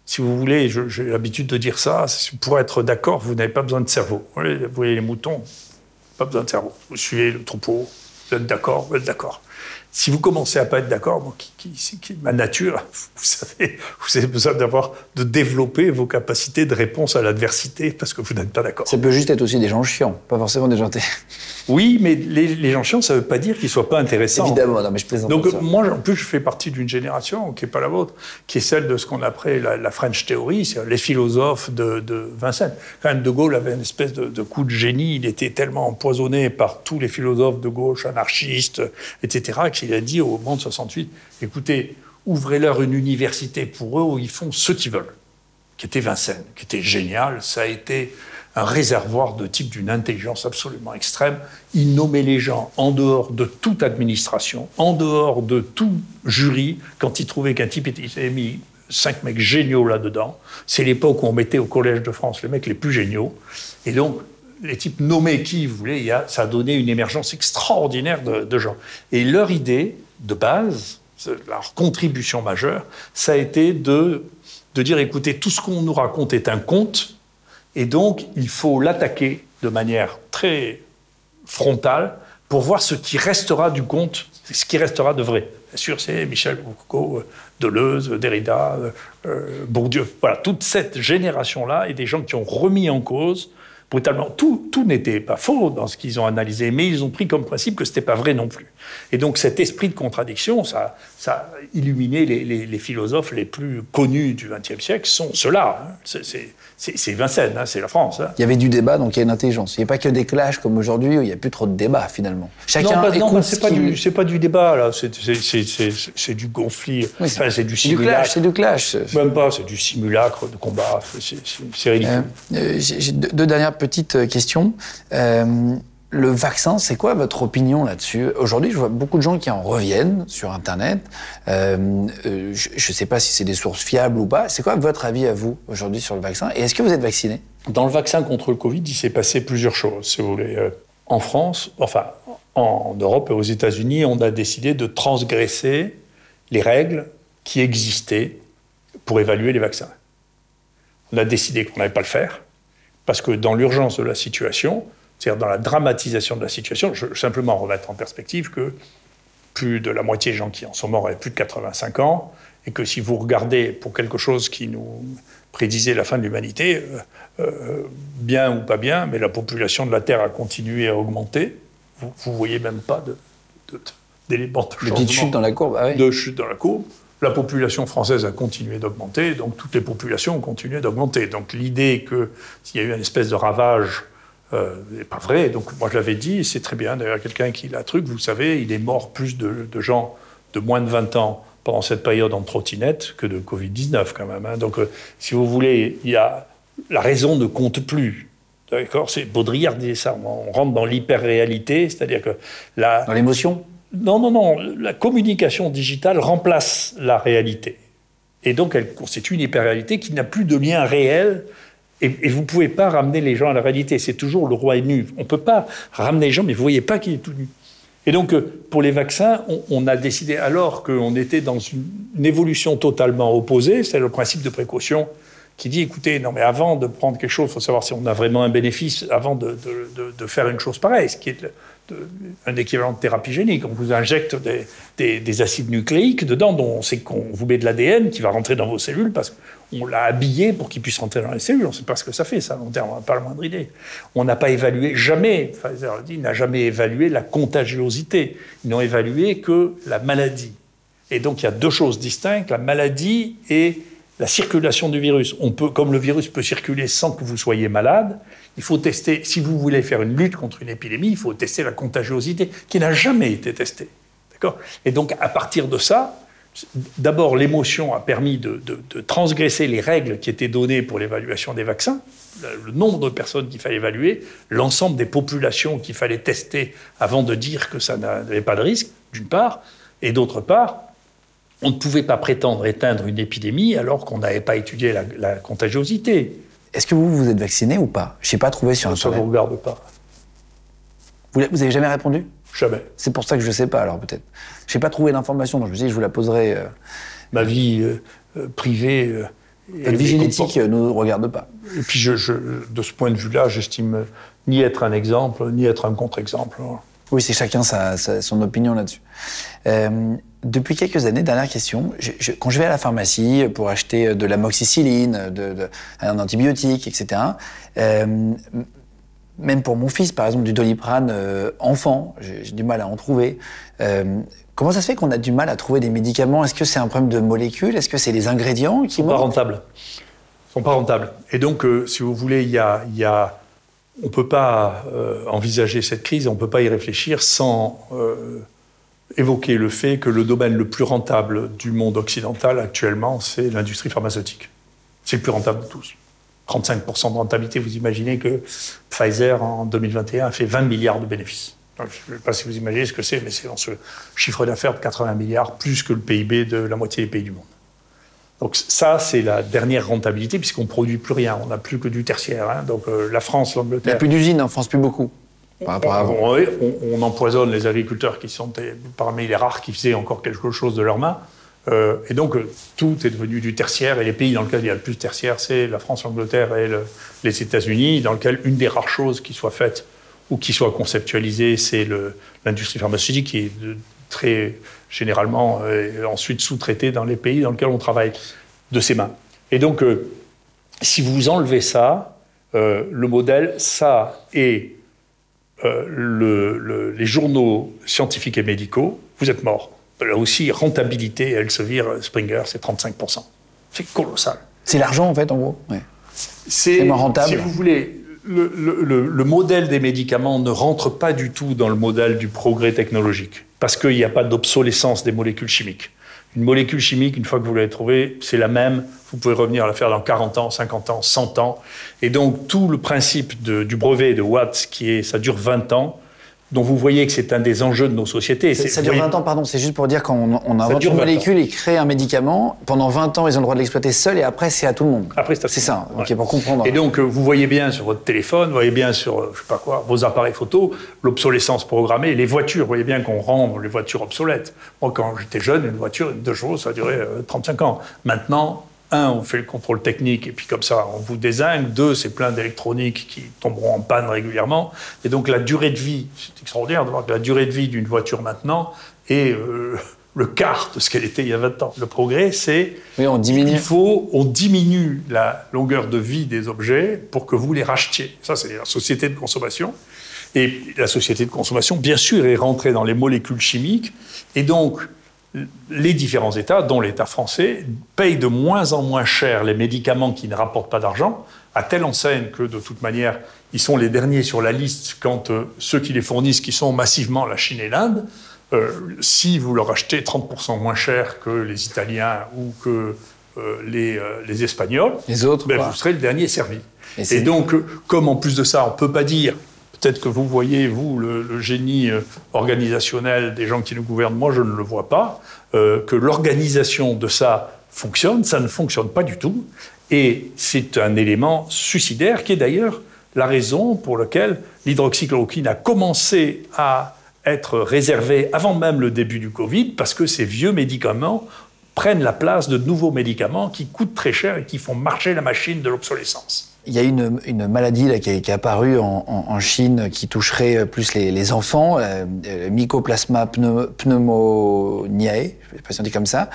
Si vous voulez, j'ai l'habitude de dire ça, pour être d'accord, vous n'avez pas besoin de cerveau. Vous voyez les moutons, pas besoin de cerveau. Vous suivez le troupeau, vous êtes d'accord, vous êtes d'accord si vous commencez à pas être d'accord, qui, qui, ma nature, vous savez, vous avez besoin d'avoir, de développer vos capacités de réponse à l'adversité parce que vous n'êtes pas d'accord. Ça peut juste être aussi des gens chiants, pas forcément des gens. Oui, mais les, gens chiants, ça ne veut pas dire qu'ils ne soient pas intéressants. Évidemment, non, mais je plaisante. Donc, moi, en plus, je fais partie d'une génération qui n'est pas la vôtre, qui est celle de ce qu'on appelait la, French Theory, c'est les philosophes de, de, Vincennes. Quand même, De Gaulle avait une espèce de, coup de génie, il était tellement empoisonné par tous les philosophes de gauche, anarchistes, etc., qu'il a dit au moment de 68 écoutez, ouvrez-leur une université pour eux où ils font ce qu'ils veulent, qui était Vincennes, qui était génial. Ça a été un réservoir de type d'une intelligence absolument extrême. Il nommait les gens en dehors de toute administration, en dehors de tout jury, quand il trouvait qu'un type était mis cinq mecs géniaux là-dedans. C'est l'époque où on mettait au Collège de France les mecs les plus géniaux. Et donc, les types nommés qui voulaient, ça a donné une émergence extraordinaire de, de gens. Et leur idée de base, leur contribution majeure, ça a été de, de dire, écoutez, tout ce qu'on nous raconte est un conte, et donc, il faut l'attaquer de manière très frontale pour voir ce qui restera du conte, ce qui restera de vrai. Bien sûr, c'est Michel Foucault, Deleuze, Derrida, euh, Bourdieu. Voilà, toute cette génération-là et des gens qui ont remis en cause brutalement. Tout, tout n'était pas faux dans ce qu'ils ont analysé, mais ils ont pris comme principe que ce n'était pas vrai non plus. Et donc cet esprit de contradiction, ça, ça a illuminé les, les, philosophes les plus connus du XXe siècle, sont ceux-là. Hein. C'est Vincennes, hein, c'est la France. Hein. Il y avait du débat, donc il y a une intelligence. Il n'y a pas que des clashs comme aujourd'hui, où il n'y a plus trop de débat finalement. Chacun non, non c'est pas, du, pas du débat, là. C'est du conflit. c'est du simulacre. C'est du clash. Même pas, c'est du simulacre de combat. C'est ridicule. Euh, euh, J'ai deux dernières petites euh, questions. Euh, le vaccin, c'est quoi votre opinion là-dessus? Aujourd'hui, je vois beaucoup de gens qui en reviennent sur Internet. Euh, je ne sais pas si c'est des sources fiables ou pas. C'est quoi votre avis à vous aujourd'hui sur le vaccin? Et est-ce que vous êtes vacciné? Dans le vaccin contre le Covid, il s'est passé plusieurs choses, si vous voulez. En France, enfin en Europe et aux États-Unis, on a décidé de transgresser les règles qui existaient pour évaluer les vaccins. On a décidé qu'on n'allait pas le faire parce que dans l'urgence de la situation, c'est-à-dire dans la dramatisation de la situation, je veux simplement remettre en perspective que plus de la moitié des gens qui en sont morts avaient plus de 85 ans, et que si vous regardez pour quelque chose qui nous prédisait la fin de l'humanité, euh, euh, bien ou pas bien, mais la population de la Terre a continué à augmenter. Vous ne voyez même pas d'éléments de, de, de, de chute dans la courbe. Ah De chute dans la courbe. La population française a continué d'augmenter, donc toutes les populations ont continué d'augmenter. Donc l'idée qu'il y a eu une espèce de ravage euh, n'est pas vrai. Donc moi je l'avais dit, c'est très bien. D'ailleurs, quelqu'un qui l'a truc, vous savez, il est mort plus de, gens de moins de 20 ans pendant cette période en trottinette que de Covid-19 quand même. Hein. Donc euh, si vous voulez, il y a la raison ne compte plus. D'accord? C'est Baudrillard disait ça. On rentre dans l'hyper-réalité, c'est-à-dire que. Dans l'émotion? Non, non, non. La communication digitale remplace la réalité. Et donc, elle constitue une hyper-réalité qui n'a plus de lien réel. Et, vous ne pouvez pas ramener les gens à la réalité. C'est toujours le roi est nu. On ne peut pas ramener les gens, mais vous ne voyez pas qu'il est tout nu. Et donc, euh, pour les vaccins, on, a décidé, alors qu'on était dans une, évolution totalement opposée, c'est le principe de précaution qui dit, écoutez, non mais avant de prendre quelque chose, il faut savoir si on a vraiment un bénéfice avant de, de faire une chose pareille, ce qui est un équivalent de thérapie génique. On vous injecte des, acides nucléiques dedans, dont on sait qu'on vous met de l'ADN qui va rentrer dans vos cellules parce qu'on l'a habillé pour qu'il puisse rentrer dans les cellules. On ne sait pas ce que ça fait, ça, à long terme, on n'a pas la moindre idée. On n'a pas évalué, jamais, Pfizer dit, n'a jamais évalué la contagiosité. Ils n'ont évalué que la maladie. Et donc il y a deux choses distinctes, la maladie et la circulation du virus. On peut, comme le virus peut circuler sans que vous soyez malade, il faut tester, si vous voulez faire une lutte contre une épidémie, il faut tester la contagiosité, qui n'a jamais été testée. D'accord? Et donc, à partir de ça, d'abord, l'émotion a permis de, transgresser les règles qui étaient données pour l'évaluation des vaccins, le, nombre de personnes qu'il fallait évaluer, l'ensemble des populations qu'il fallait tester avant de dire que ça n'avait pas de risque, d'une part, et d'autre part, on ne pouvait pas prétendre éteindre une épidémie alors qu'on n'avait pas étudié la contagiosité. Est-ce que vous, vous êtes vacciné ou pas? Je n'ai pas trouvé sur Internet. Ça ne vous regarde pas. Vous n'avez jamais répondu? Jamais. C'est pour ça que je ne sais pas, alors peut-être. Je n'ai pas trouvé d'information, donc je me suis dit, je vous la poserai. Euh. Ma vie euh, euh, privée. Votre vie génétique ne nous regarde pas. Et puis, je, de ce point de vue-là, j'estime ni être un exemple, ni être un contre-exemple. Oui, c'est chacun sa, son opinion là-dessus. Depuis quelques années, dernière question, quand je vais à la pharmacie pour acheter de l'amoxicilline, de, un antibiotique, etc., euh, même pour mon fils, par exemple, du doliprane euh, enfant, j'ai du mal à en trouver. Euh, comment ça se fait qu'on a du mal à trouver des médicaments? Est-ce que c'est un problème de molécules? Est-ce que c'est les ingrédients qui sont pas rentables sont pas rentables. Et donc, si vous voulez, il y a, y a, on ne peut pas envisager cette crise, on ne peut pas y réfléchir sans évoquer le fait que le domaine le plus rentable du monde occidental actuellement, c'est l'industrie pharmaceutique. C'est le plus rentable de tous. 35% de rentabilité, vous imaginez que Pfizer, en 2021, a fait 20 milliards de bénéfices. je ne sais pas si vous imaginez ce que c'est, mais c'est dans ce chiffre d'affaires de 80 milliards, plus que le PIB de la moitié des pays du monde. Donc ça, c'est la dernière rentabilité, puisqu'on ne produit plus rien, on n'a plus que du tertiaire. Hein. Donc euh, la France, l'Angleterre... Il n'y a plus d'usines en France, plus beaucoup on, empoisonne les agriculteurs qui sont parmi les rares qui faisaient encore quelque chose de leurs mains. Euh, et donc, euh, tout est devenu du tertiaire. Et les pays dans lesquels il y a le plus de tertiaire, c'est la France, l'Angleterre et les États-Unis, dans lesquels une des rares choses qui soit faite ou qui soit conceptualisée, c'est l'industrie pharmaceutique qui est très généralement euh, ensuite sous-traitée dans les pays dans lesquels on travaille de ses mains. Et donc, si vous enlevez ça, le modèle, ça et euh, les journaux scientifiques et médicaux, vous êtes mort. Là aussi, rentabilité, Elsevier, Springer, c'est 35%. C'est colossal. C'est l'argent, en fait, en gros C'est moins rentable. Si vous voulez, le, le, modèle des médicaments ne rentre pas du tout dans le modèle du progrès technologique, parce qu'il n'y a pas d'obsolescence des molécules chimiques. Une molécule chimique, une fois que vous l'avez trouvée, c'est la même. Vous pouvez revenir à la faire dans 40 ans, 50 ans, 100 ans. Et donc, tout le principe du brevet de Watts, qui est, ça dure 20 ans, dont vous voyez que c'est un des enjeux de nos sociétés. Ça dure 20 ans, pardon, c'est juste pour dire qu'on on invente une molécule et crée un médicament, pendant 20 ans, ils ont le droit de l'exploiter seul et après, c'est à tout le monde. Après, c'est ça, ok, pour comprendre. Et donc, vous voyez bien sur votre téléphone, vous voyez bien sur, je sais pas quoi, vos appareils photo, l'obsolescence programmée, les voitures, vous voyez bien qu'on rend les voitures obsolètes. Moi, quand j'étais jeune, une voiture, deux jours, ça a duré 35 euh, ans. Maintenant, un, on fait le contrôle technique et puis comme ça, on vous désingue. Deux, c'est plein d'électroniques qui tomberont en panne régulièrement. Et donc la durée de vie, c'est extraordinaire de voir que la durée de vie d'une voiture maintenant est euh, le quart de ce qu'elle était il y a 20 ans. Le progrès, c'est oui, on diminue. il faut, on diminue la longueur de vie des objets pour que vous les rachetiez. Ça, c'est la société de consommation. Et la société de consommation, bien sûr, est rentrée dans les molécules chimiques. Et donc, les différents États, dont l'État français, payent de moins en moins cher les médicaments qui ne rapportent pas d'argent, à telle enseigne que, de toute manière, ils sont les derniers sur la liste quand euh, ceux qui les fournissent, qui sont massivement la Chine et l'Inde, euh, si vous leur achetez 30% moins cher que les Italiens ou que euh, les, les, Espagnols, les autres, ben, vous serez le dernier servi. Et, et donc, comme en plus de ça, on ne peut pas dire Peut-être que vous voyez, vous, le, génie euh, organisationnel des gens qui nous gouvernent, moi je ne le vois pas, euh, que l'organisation de ça fonctionne, ça ne fonctionne pas du tout. Et c'est un élément suicidaire qui est d'ailleurs la raison pour laquelle l'hydroxychloroquine a commencé à être réservée avant même le début du Covid, parce que ces vieux médicaments prennent la place de nouveaux médicaments qui coûtent très cher et qui font marcher la machine de l'obsolescence. Il y a une, une maladie là, qui, est, apparue en, Chine qui toucherait plus les, enfants, euh, euh Mycoplasma pneumoniae, je ne sais pas si on dit comme ça.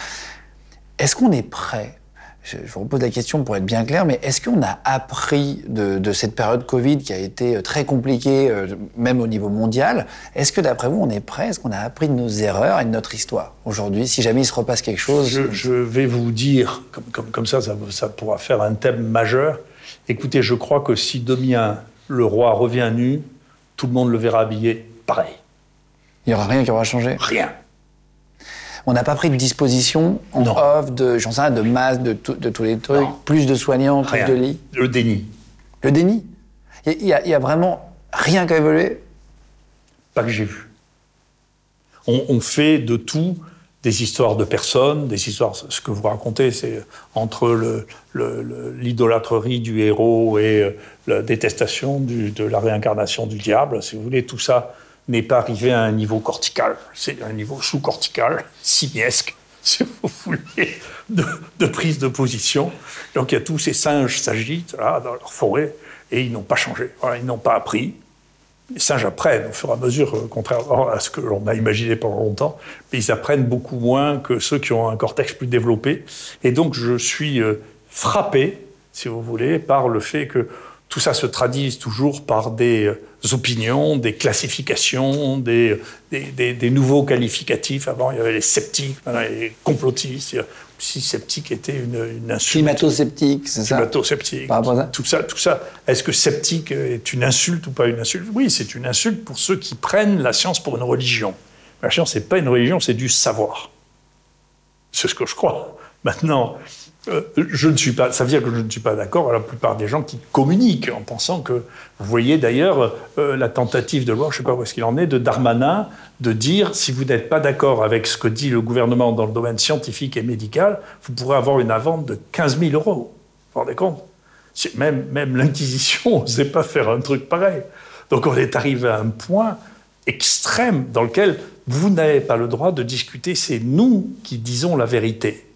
Est-ce qu'on est prêt? Je, vous repose la question pour être bien clair, mais est-ce qu'on a appris de, cette période Covid qui a été euh, très compliquée, euh, même au niveau mondial? Est-ce que d'après vous, on est prêt? Est-ce qu'on a appris de nos erreurs et de notre histoire? Aujourd'hui Si jamais il se repasse quelque chose. Je, vais vous dire, comme, comme, ça, ça, pourra faire un thème majeur. Écoutez, je crois que si demain le roi revient nu, tout le monde le verra habillé pareil. Il n'y aura rien qui aura changé? Rien. On n'a pas pris de disposition en off, de, sais de masse, de, de, tous les trucs, plus de soignants, plus de lits? Le déni. Le déni? Il n'y a, vraiment rien qui a évolué? Pas que j'ai vu. On, fait de tout des histoires de personnes, des histoires. Ce que vous racontez, c'est entre l'idolâtrerie du héros et euh, la détestation de la réincarnation du diable. Si vous voulez, tout ça n'est pas arrivé à un niveau cortical. C'est un niveau sous-cortical, simiesque, si vous voulez, de, prise de position. Donc il y a tous ces singes s'agitent là, dans leur forêt et ils n'ont pas changé. ils n'ont pas appris. Les singes apprennent au fur et à mesure, euh, contrairement à ce que l'on a imaginé pendant longtemps, mais ils apprennent beaucoup moins que ceux qui ont un cortex plus développé. Et donc je suis euh, frappé, si vous voulez, par le fait que tout ça se traduise toujours par des euh, opinions, des classifications, des, nouveaux qualificatifs. Avant, il y avait les sceptiques, les complotistes. Si sceptique était une, une insulte. Climato-sceptique, c'est ça Climato-sceptique. Tout ça, tout ça. Est-ce que sceptique est une insulte ou pas une insulte? Oui, c'est une insulte pour ceux qui prennent la science pour une religion. La science, c'est pas une religion, c'est du savoir. C'est ce que je crois. Maintenant, euh, je ne suis pas, ça veut dire que je ne suis pas d'accord avec la plupart des gens qui communiquent en pensant que, vous voyez d'ailleurs euh, la tentative de loi, je ne sais pas où est-ce qu'il en est, de Darmanin, de dire si vous n'êtes pas d'accord avec ce que dit le gouvernement dans le domaine scientifique et médical, vous pourrez avoir une avance de 15 000 euros. Vous vous rendez compte? Même, même l'Inquisition ne sait pas faire un truc pareil. Donc on est arrivé à un point extrême dans lequel vous n'avez pas le droit de discuter, c'est nous qui disons la vérité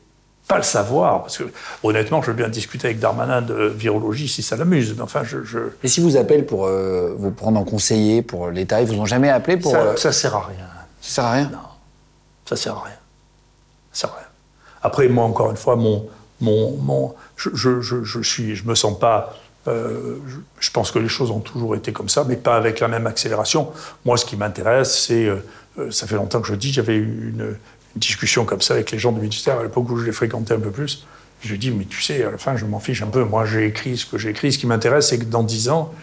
pas le savoir, parce que honnêtement, je veux bien discuter avec Darmanin de virologie si ça l'amuse, mais enfin, je, Et si vous appellent pour euh, vous prendre en conseiller pour l'État, ils vous ont jamais appelé pour... Ça, euh, ça sert à rien. Ça sert à rien? Non, ça sert à rien. Ça sert à rien. Après, moi, encore une fois, mon... mon, mon je, je, je, suis, je me sens pas... Euh, je, pense que les choses ont toujours été comme ça, mais pas avec la même accélération. Moi, ce qui m'intéresse, c'est... ça fait longtemps que je dis, j'avais une discussion comme ça avec les gens du ministère à l'époque où je les fréquentais un peu plus. Je lui dis, mais tu sais, à la fin, je m'en fiche un peu. Moi, j'ai écrit ce que j'ai écrit. Ce qui m'intéresse, c'est que dans 10 ans,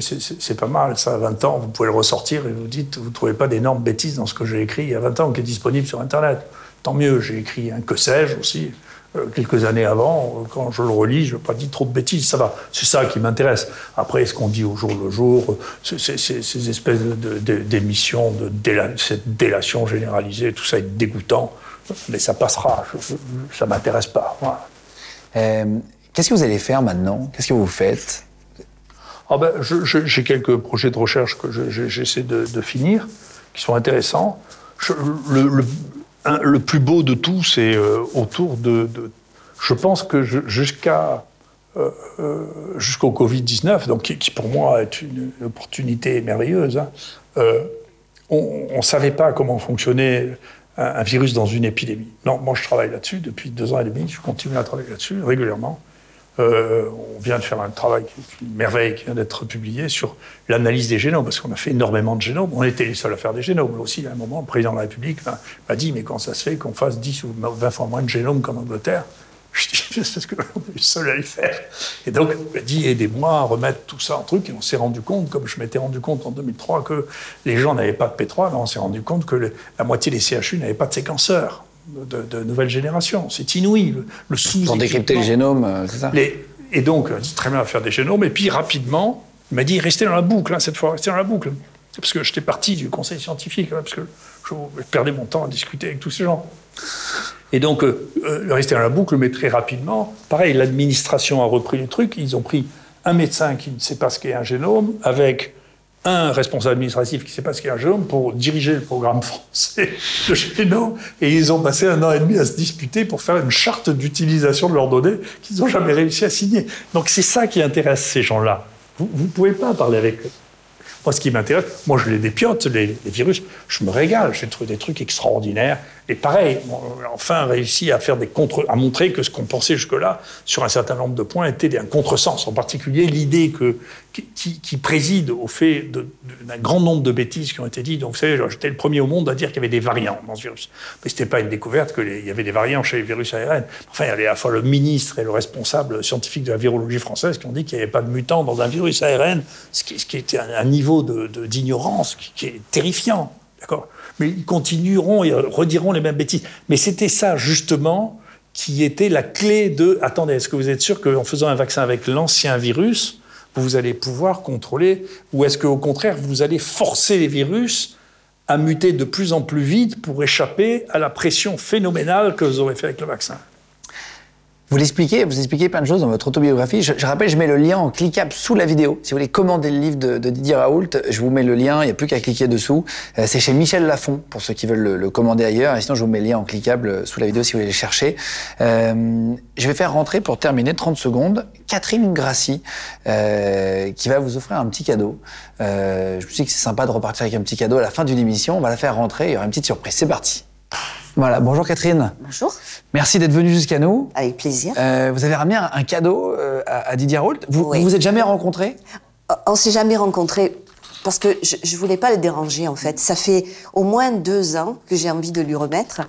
c'est pas mal, ça, à 20 ans, vous pouvez le ressortir et vous dites, vous ne trouvez pas d'énormes bêtises dans ce que j'ai écrit il y a 20 ans, qui est disponible sur Internet. Tant mieux, j'ai écrit un que sais-je aussi. Euh, quelques années avant, quand je le relis, je n'ai pas dit trop de bêtises, ça va. C'est ça qui m'intéresse. Après, ce qu'on dit au jour le jour, ces espèces d'émissions, de, cette délation généralisée, tout ça est dégoûtant, mais ça passera, ça ne m'intéresse pas. Euh, qu'est-ce que vous allez faire maintenant? Qu'est-ce que vous faites? Ah ben, J'ai quelques projets de recherche que j'essaie de, finir, qui sont intéressants. le, le plus beau de tout, c'est euh, autour de, Je pense que euh, euh, jusqu'au Covid-19, donc qui, pour moi est une, opportunité merveilleuse, hein, on ne savait pas comment fonctionnait un, virus dans une épidémie. Non, moi je travaille là-dessus depuis deux ans et demi, je continue à travailler là-dessus régulièrement. Euh, on vient de faire un travail, une merveille qui vient d'être publié sur l'analyse des génomes, parce qu'on a fait énormément de génomes. On était les seuls à faire des génomes. Aussi, à un moment, le président de la République m'a dit Mais quand ça se fait qu'on fasse 10 ou 20 fois moins de génomes qu'en Angleterre? Je dis C'est parce qu'on est les seuls à les faire. Et donc, il m'a dit Aidez-moi à remettre tout ça en truc. Et on s'est rendu compte, comme je m'étais rendu compte en 2003, que les gens n'avaient pas de P3. on s'est rendu compte que la moitié des CHU n'avaient pas de séquenceurs de, nouvelle génération. C'est inouï, le, sous Pour décrypter le génome, euh, c'est ça Et donc, dit très bien à faire des génomes, et puis rapidement, il m'a dit, restez dans la boucle, hein, cette fois, restez dans la boucle. Parce que j'étais parti du conseil scientifique, hein, parce que je, perdais mon temps à discuter avec tous ces gens. Et donc, euh, euh, rester dans la boucle, mais très rapidement, pareil, l'administration a repris le truc. Ils ont pris un médecin qui ne sait pas ce qu'est un génome, avec un responsable administratif qui ne sait pas ce qu'est un génome pour diriger le programme français de génome. Et ils ont passé un an et demi à se disputer pour faire une charte d'utilisation de leurs données qu'ils n'ont jamais réussi à signer. Donc c'est ça qui intéresse ces gens-là. Vous ne pouvez pas parler avec eux. Moi, ce qui m'intéresse, moi, je les dépiote, les, les virus, je me régale, j'ai trouvé des trucs extraordinaires. Et pareil, on a enfin réussi à faire des contre, à montrer que ce qu'on pensait jusque-là, sur un certain nombre de points, était un contresens. En particulier, l'idée que, qui, qui, préside au fait d'un grand nombre de bêtises qui ont été dites. Donc, vous savez, j'étais le premier au monde à dire qu'il y avait des variants dans ce virus. Mais c'était pas une découverte qu'il y avait des variants chez les virus ARN. Enfin, il y avait à la fois le ministre et le responsable scientifique de la virologie française qui ont dit qu'il n'y avait pas de mutants dans un virus ARN, ce qui, ce qui était un, niveau d'ignorance qui, qui est terrifiant. D'accord? Mais ils continueront et rediront les mêmes bêtises. Mais c'était ça, justement, qui était la clé de attendez, est-ce que vous êtes sûr qu'en faisant un vaccin avec l'ancien virus, vous allez pouvoir contrôler, ou est-ce qu'au contraire, vous allez forcer les virus à muter de plus en plus vite pour échapper à la pression phénoménale que vous aurez fait avec le vaccin? Vous l'expliquez, vous expliquez plein de choses dans votre autobiographie. Je, je, rappelle, je mets le lien en cliquable sous la vidéo. Si vous voulez commander le livre de, de Didier Raoult, je vous mets le lien, il n'y a plus qu'à cliquer dessous. Euh, c'est chez Michel Lafon, pour ceux qui veulent le, le, commander ailleurs. Et sinon, je vous mets le lien en cliquable sous la vidéo si vous voulez le chercher. Euh, je vais faire rentrer, pour terminer, 30 secondes, Catherine Grassi, euh, qui va vous offrir un petit cadeau. Euh, je me suis dit que c'est sympa de repartir avec un petit cadeau à la fin d'une émission. On va la faire rentrer, il y aura une petite surprise. C'est parti. Voilà, bonjour Catherine. Bonjour. Merci d'être venue jusqu'à nous. Avec plaisir. Euh, vous avez ramené un, cadeau euh, à, à, Didier Raoult. Vous oui. vous, êtes jamais rencontrés? On s'est jamais rencontrés parce que je, je voulais pas le déranger en fait. Ça fait au moins deux ans que j'ai envie de lui remettre.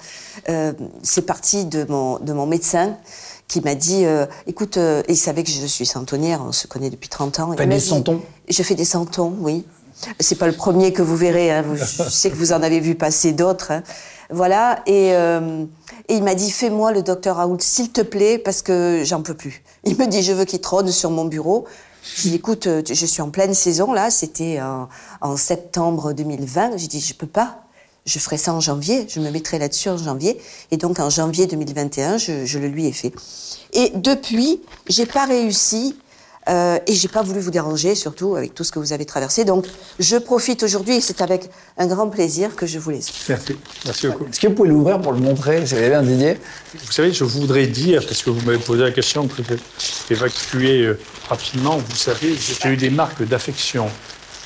Euh, C'est parti de mon, de mon médecin qui m'a dit, euh, écoute, euh, il savait que je suis centonnière, on se connaît depuis 30 ans. Vous faites des centons Je fais des centons, oui. C'est pas le premier que vous verrez. Hein. Je sais que vous en avez vu passer d'autres. Hein. Voilà. Et, euh, et il m'a dit fais-moi le docteur Raoult, s'il te plaît, parce que j'en peux plus. Il me dit je veux qu'il trône sur mon bureau. Je dis écoute, je suis en pleine saison là. C'était en, en, septembre 2020. J'ai dit je peux pas. Je ferai ça en janvier. Je me mettrai là-dessus en janvier. Et donc en janvier 2021, je, je le lui ai fait. Et depuis, j'ai pas réussi euh, et j'ai pas voulu vous déranger, surtout avec tout ce que vous avez traversé. Donc, je profite aujourd'hui et c'est avec un grand plaisir que je vous laisse. Merci. Merci beaucoup. Est-ce que vous pouvez l'ouvrir pour le montrer, si vous avez bien Didier Vous savez, je voudrais dire, parce que vous m'avez posé la question, que j'ai évacué euh, rapidement, vous savez, j'ai eu des marques d'affection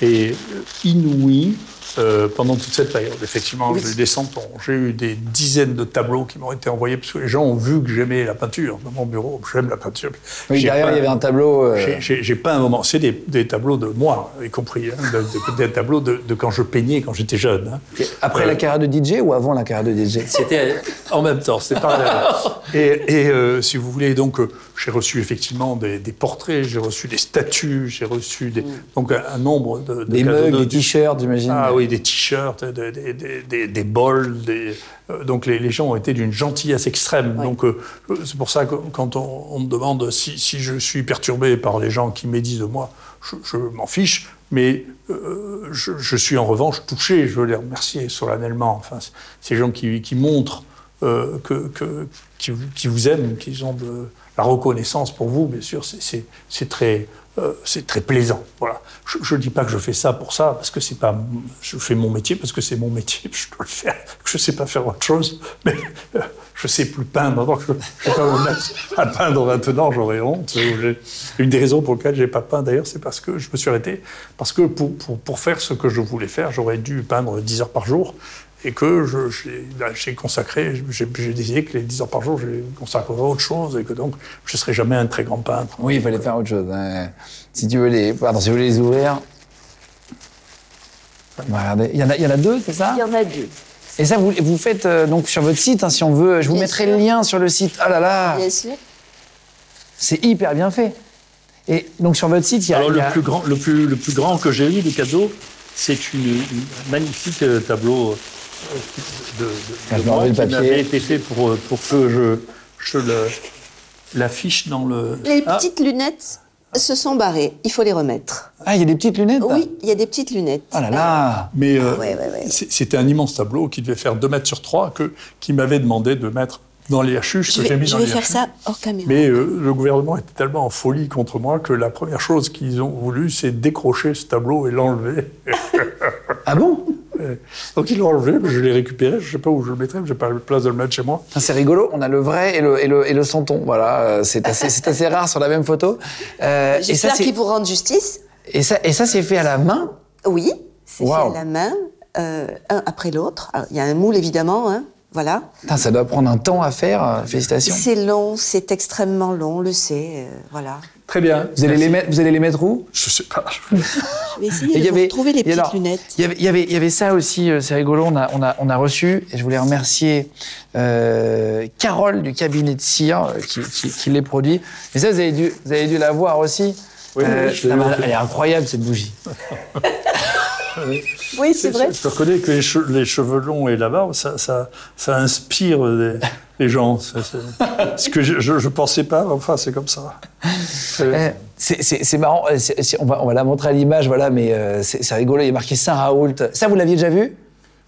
et euh, inouïes euh, pendant toute cette période. Effectivement, oui. j'ai eu des centaines, j'ai eu des dizaines de tableaux qui m'ont été envoyés parce que les gens ont vu que j'aimais la peinture dans mon bureau. J'aime la peinture. Oui, derrière, il y avait un tableau. Euh... J'ai pas un moment. C'est des, des, tableaux de moi, y compris, hein, de, de, des tableaux de, de, quand je peignais, quand j'étais jeune. Hein. Après euh, la carrière de DJ ou avant la carrière de DJ C'était en même temps, c'est pas. et, et euh, si vous voulez, donc, j'ai reçu effectivement des, des portraits, j'ai reçu des statues, j'ai reçu des, donc un, un nombre de, des mugs, des t-shirts, j'imagine. Ah oui, des t-shirts, des, des, des, des, bols. Euh, donc les, les, gens ont été d'une gentillesse extrême. Oui. Donc euh, c'est pour ça que quand on, on me demande si, si, je suis perturbé par les gens qui médisent de moi, je, je m'en fiche. Mais euh, je, je, suis en revanche touché. Je veux les remercier solennellement. Enfin, ces gens qui, qui montrent euh, que, que qui, qui, vous aiment, qui ont de la reconnaissance pour vous, bien sûr, c'est très euh, c'est très plaisant. Voilà. Je ne dis pas que je fais ça pour ça, parce que c'est pas. Je fais mon métier parce que c'est mon métier, je dois le faire. Je ne sais pas faire autre chose, mais euh, je ne sais plus peindre. Donc à peindre maintenant, j'aurais honte. Une des raisons pour lesquelles je n'ai pas peint d'ailleurs, c'est parce que je me suis arrêté. Parce que pour, pour, pour faire ce que je voulais faire, j'aurais dû peindre 10 heures par jour et que j'ai consacré, j'ai décidé que les 10 heures par jour, je consacrerais à autre chose et que donc je ne serai jamais un très grand peintre. Oui, il fallait faire autre chose. Hein. Si tu veux les, pardon, si vous voulez les ouvrir. Regardez, il y en a, il y en a deux, c'est ça? Il y en a deux. Et ça, vous, vous faites euh, donc sur votre site, hein, si on veut. Je vous bien mettrai sûr. le lien sur le site. Ah là là Bien sûr. C'est hyper bien fait. Et donc sur votre site, il y a. Alors il y a... le, plus grand, le, plus, le plus grand que j'ai eu des cadeaux, c'est une, une magnifique euh, tableau de, de, de moi qui été fait pour, pour que je, je l'affiche dans le... Les ah. petites lunettes se sont barrées. Il faut les remettre. Ah, il y a des petites lunettes Oui, il y a des petites lunettes. Oh là là Mais euh, ouais, ouais, ouais. c'était un immense tableau qui devait faire 2 mètres sur 3 que, qui m'avait demandé de mettre dans les hachuches Je que j'ai mis je dans vais les faire hachuches. ça hors caméra. Mais euh, le gouvernement était tellement en folie contre moi que la première chose qu'ils ont voulu, c'est décrocher ce tableau et l'enlever. Ah bon? Donc ils l'ont enlevé, mais je l'ai récupéré. Je ne sais pas où je le mettrai, mais j'ai pas la place de le mettre chez moi. C'est rigolo, on a le vrai et le, et le, et le santon. Voilà, euh, c'est assez, c'est assez rare sur la même photo. Euh, J'espère c'est- qu'ils vous rendent justice. et ça, et ça, c'est fait à la main? Oui, c'est fait à la main, euh, un après l'autre. Il y a un moule évidemment, hein, voilà. Putain, ça doit prendre un temps à faire. euh, Félicitations. C'est long, c'est extrêmement long, on le sait, euh, voilà. Très bien. Vous allez, les mettre, vous allez les mettre où? Je sais pas. Je vais essayer Et il y de avait- retrouver les et petites alors, lunettes. Il y avait, il y avait, il y avait ça aussi, euh, c'est rigolo, on a, on, a, on a reçu, et je voulais remercier euh, Carole du cabinet de cire euh, qui, qui, qui les produit. Mais ça, vous avez dû, vous avez dû la voir aussi. Oui, Euh, oui, je non, elle est incroyable cette bougie. Oui, c'est vrai. Je reconnais que les, che- les cheveux longs et la barbe, ça, ça, ça inspire des- les gens. Ce que je ne pensais pas, enfin, c'est comme ça. Eh, C'est marrant, euh, on, va, on va la montrer à l'image, voilà, mais euh, c'est c'est rigolo, il y a marqué Saint-Raoult. Ça, vous l'aviez déjà vu?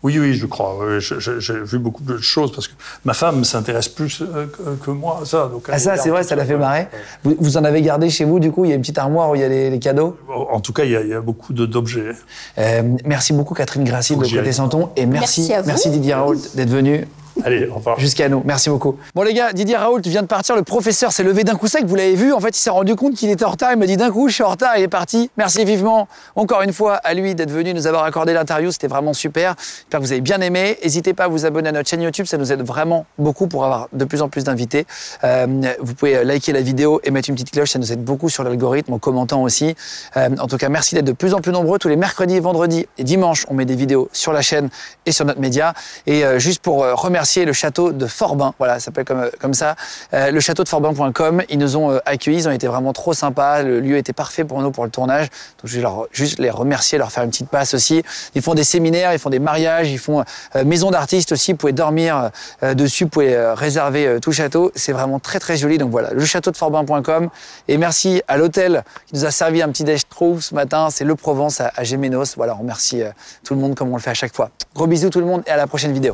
Oui, oui, je crois. Oui, J'ai vu beaucoup de choses parce que ma femme s'intéresse plus euh, que, que moi à ça. Donc Ah ça, c'est vrai, ça l'a fait marrer. Vous, vous en avez gardé chez vous, du coup, il y a une petite armoire où il y a les, les cadeaux. En tout cas, il y a, il y a beaucoup d'objets. Euh, merci beaucoup Catherine Grassi de Côté. Santon, et merci, Merci à vous. Didier Raoult d'être venu Allez, au revoir. jusqu'à nous. Merci beaucoup. Bon les gars, Didier Raoult vient de partir, le professeur s'est levé d'un coup sec, vous l'avez vu, en fait il s'est rendu compte qu'il était en retard, il me dit d'un coup je suis en retard, il est parti. Merci vivement encore une fois à lui d'être venu nous avoir accordé l'interview, c'était vraiment super. J'espère que vous avez bien aimé. N'hésitez pas à vous abonner à notre chaîne YouTube, ça nous aide vraiment beaucoup pour avoir de plus en plus d'invités. Euh, vous pouvez liker la vidéo et mettre une petite cloche, ça nous aide beaucoup sur l'algorithme en commentant aussi. Euh, en tout cas, merci d'être de plus en plus nombreux. Tous les mercredis, vendredis et dimanches, on met des vidéos sur la chaîne et sur notre média. Et euh, juste pour euh, le château de Forbin, voilà, ça s'appelle comme, euh, ça, euh, le château de Forbin.com. Ils nous ont euh, accueillis, ils ont été vraiment trop sympas. Le lieu était parfait pour nous pour le tournage. Donc je vais juste les remercier, leur faire une petite passe aussi. Ils font des séminaires, ils font des mariages, ils font maison d'artistes aussi. Vous pouvez dormir dessus, vous pouvez réserver tout château. C'est vraiment très très joli. Donc voilà, le château de Forbin.com. Et merci à l'hôtel qui nous a servi un petit déj trouve ce matin. C'est le Provence à, à Gémenos. Voilà, on remercie tout le monde comme on le fait à chaque fois. Gros bisous tout le monde et à la prochaine vidéo.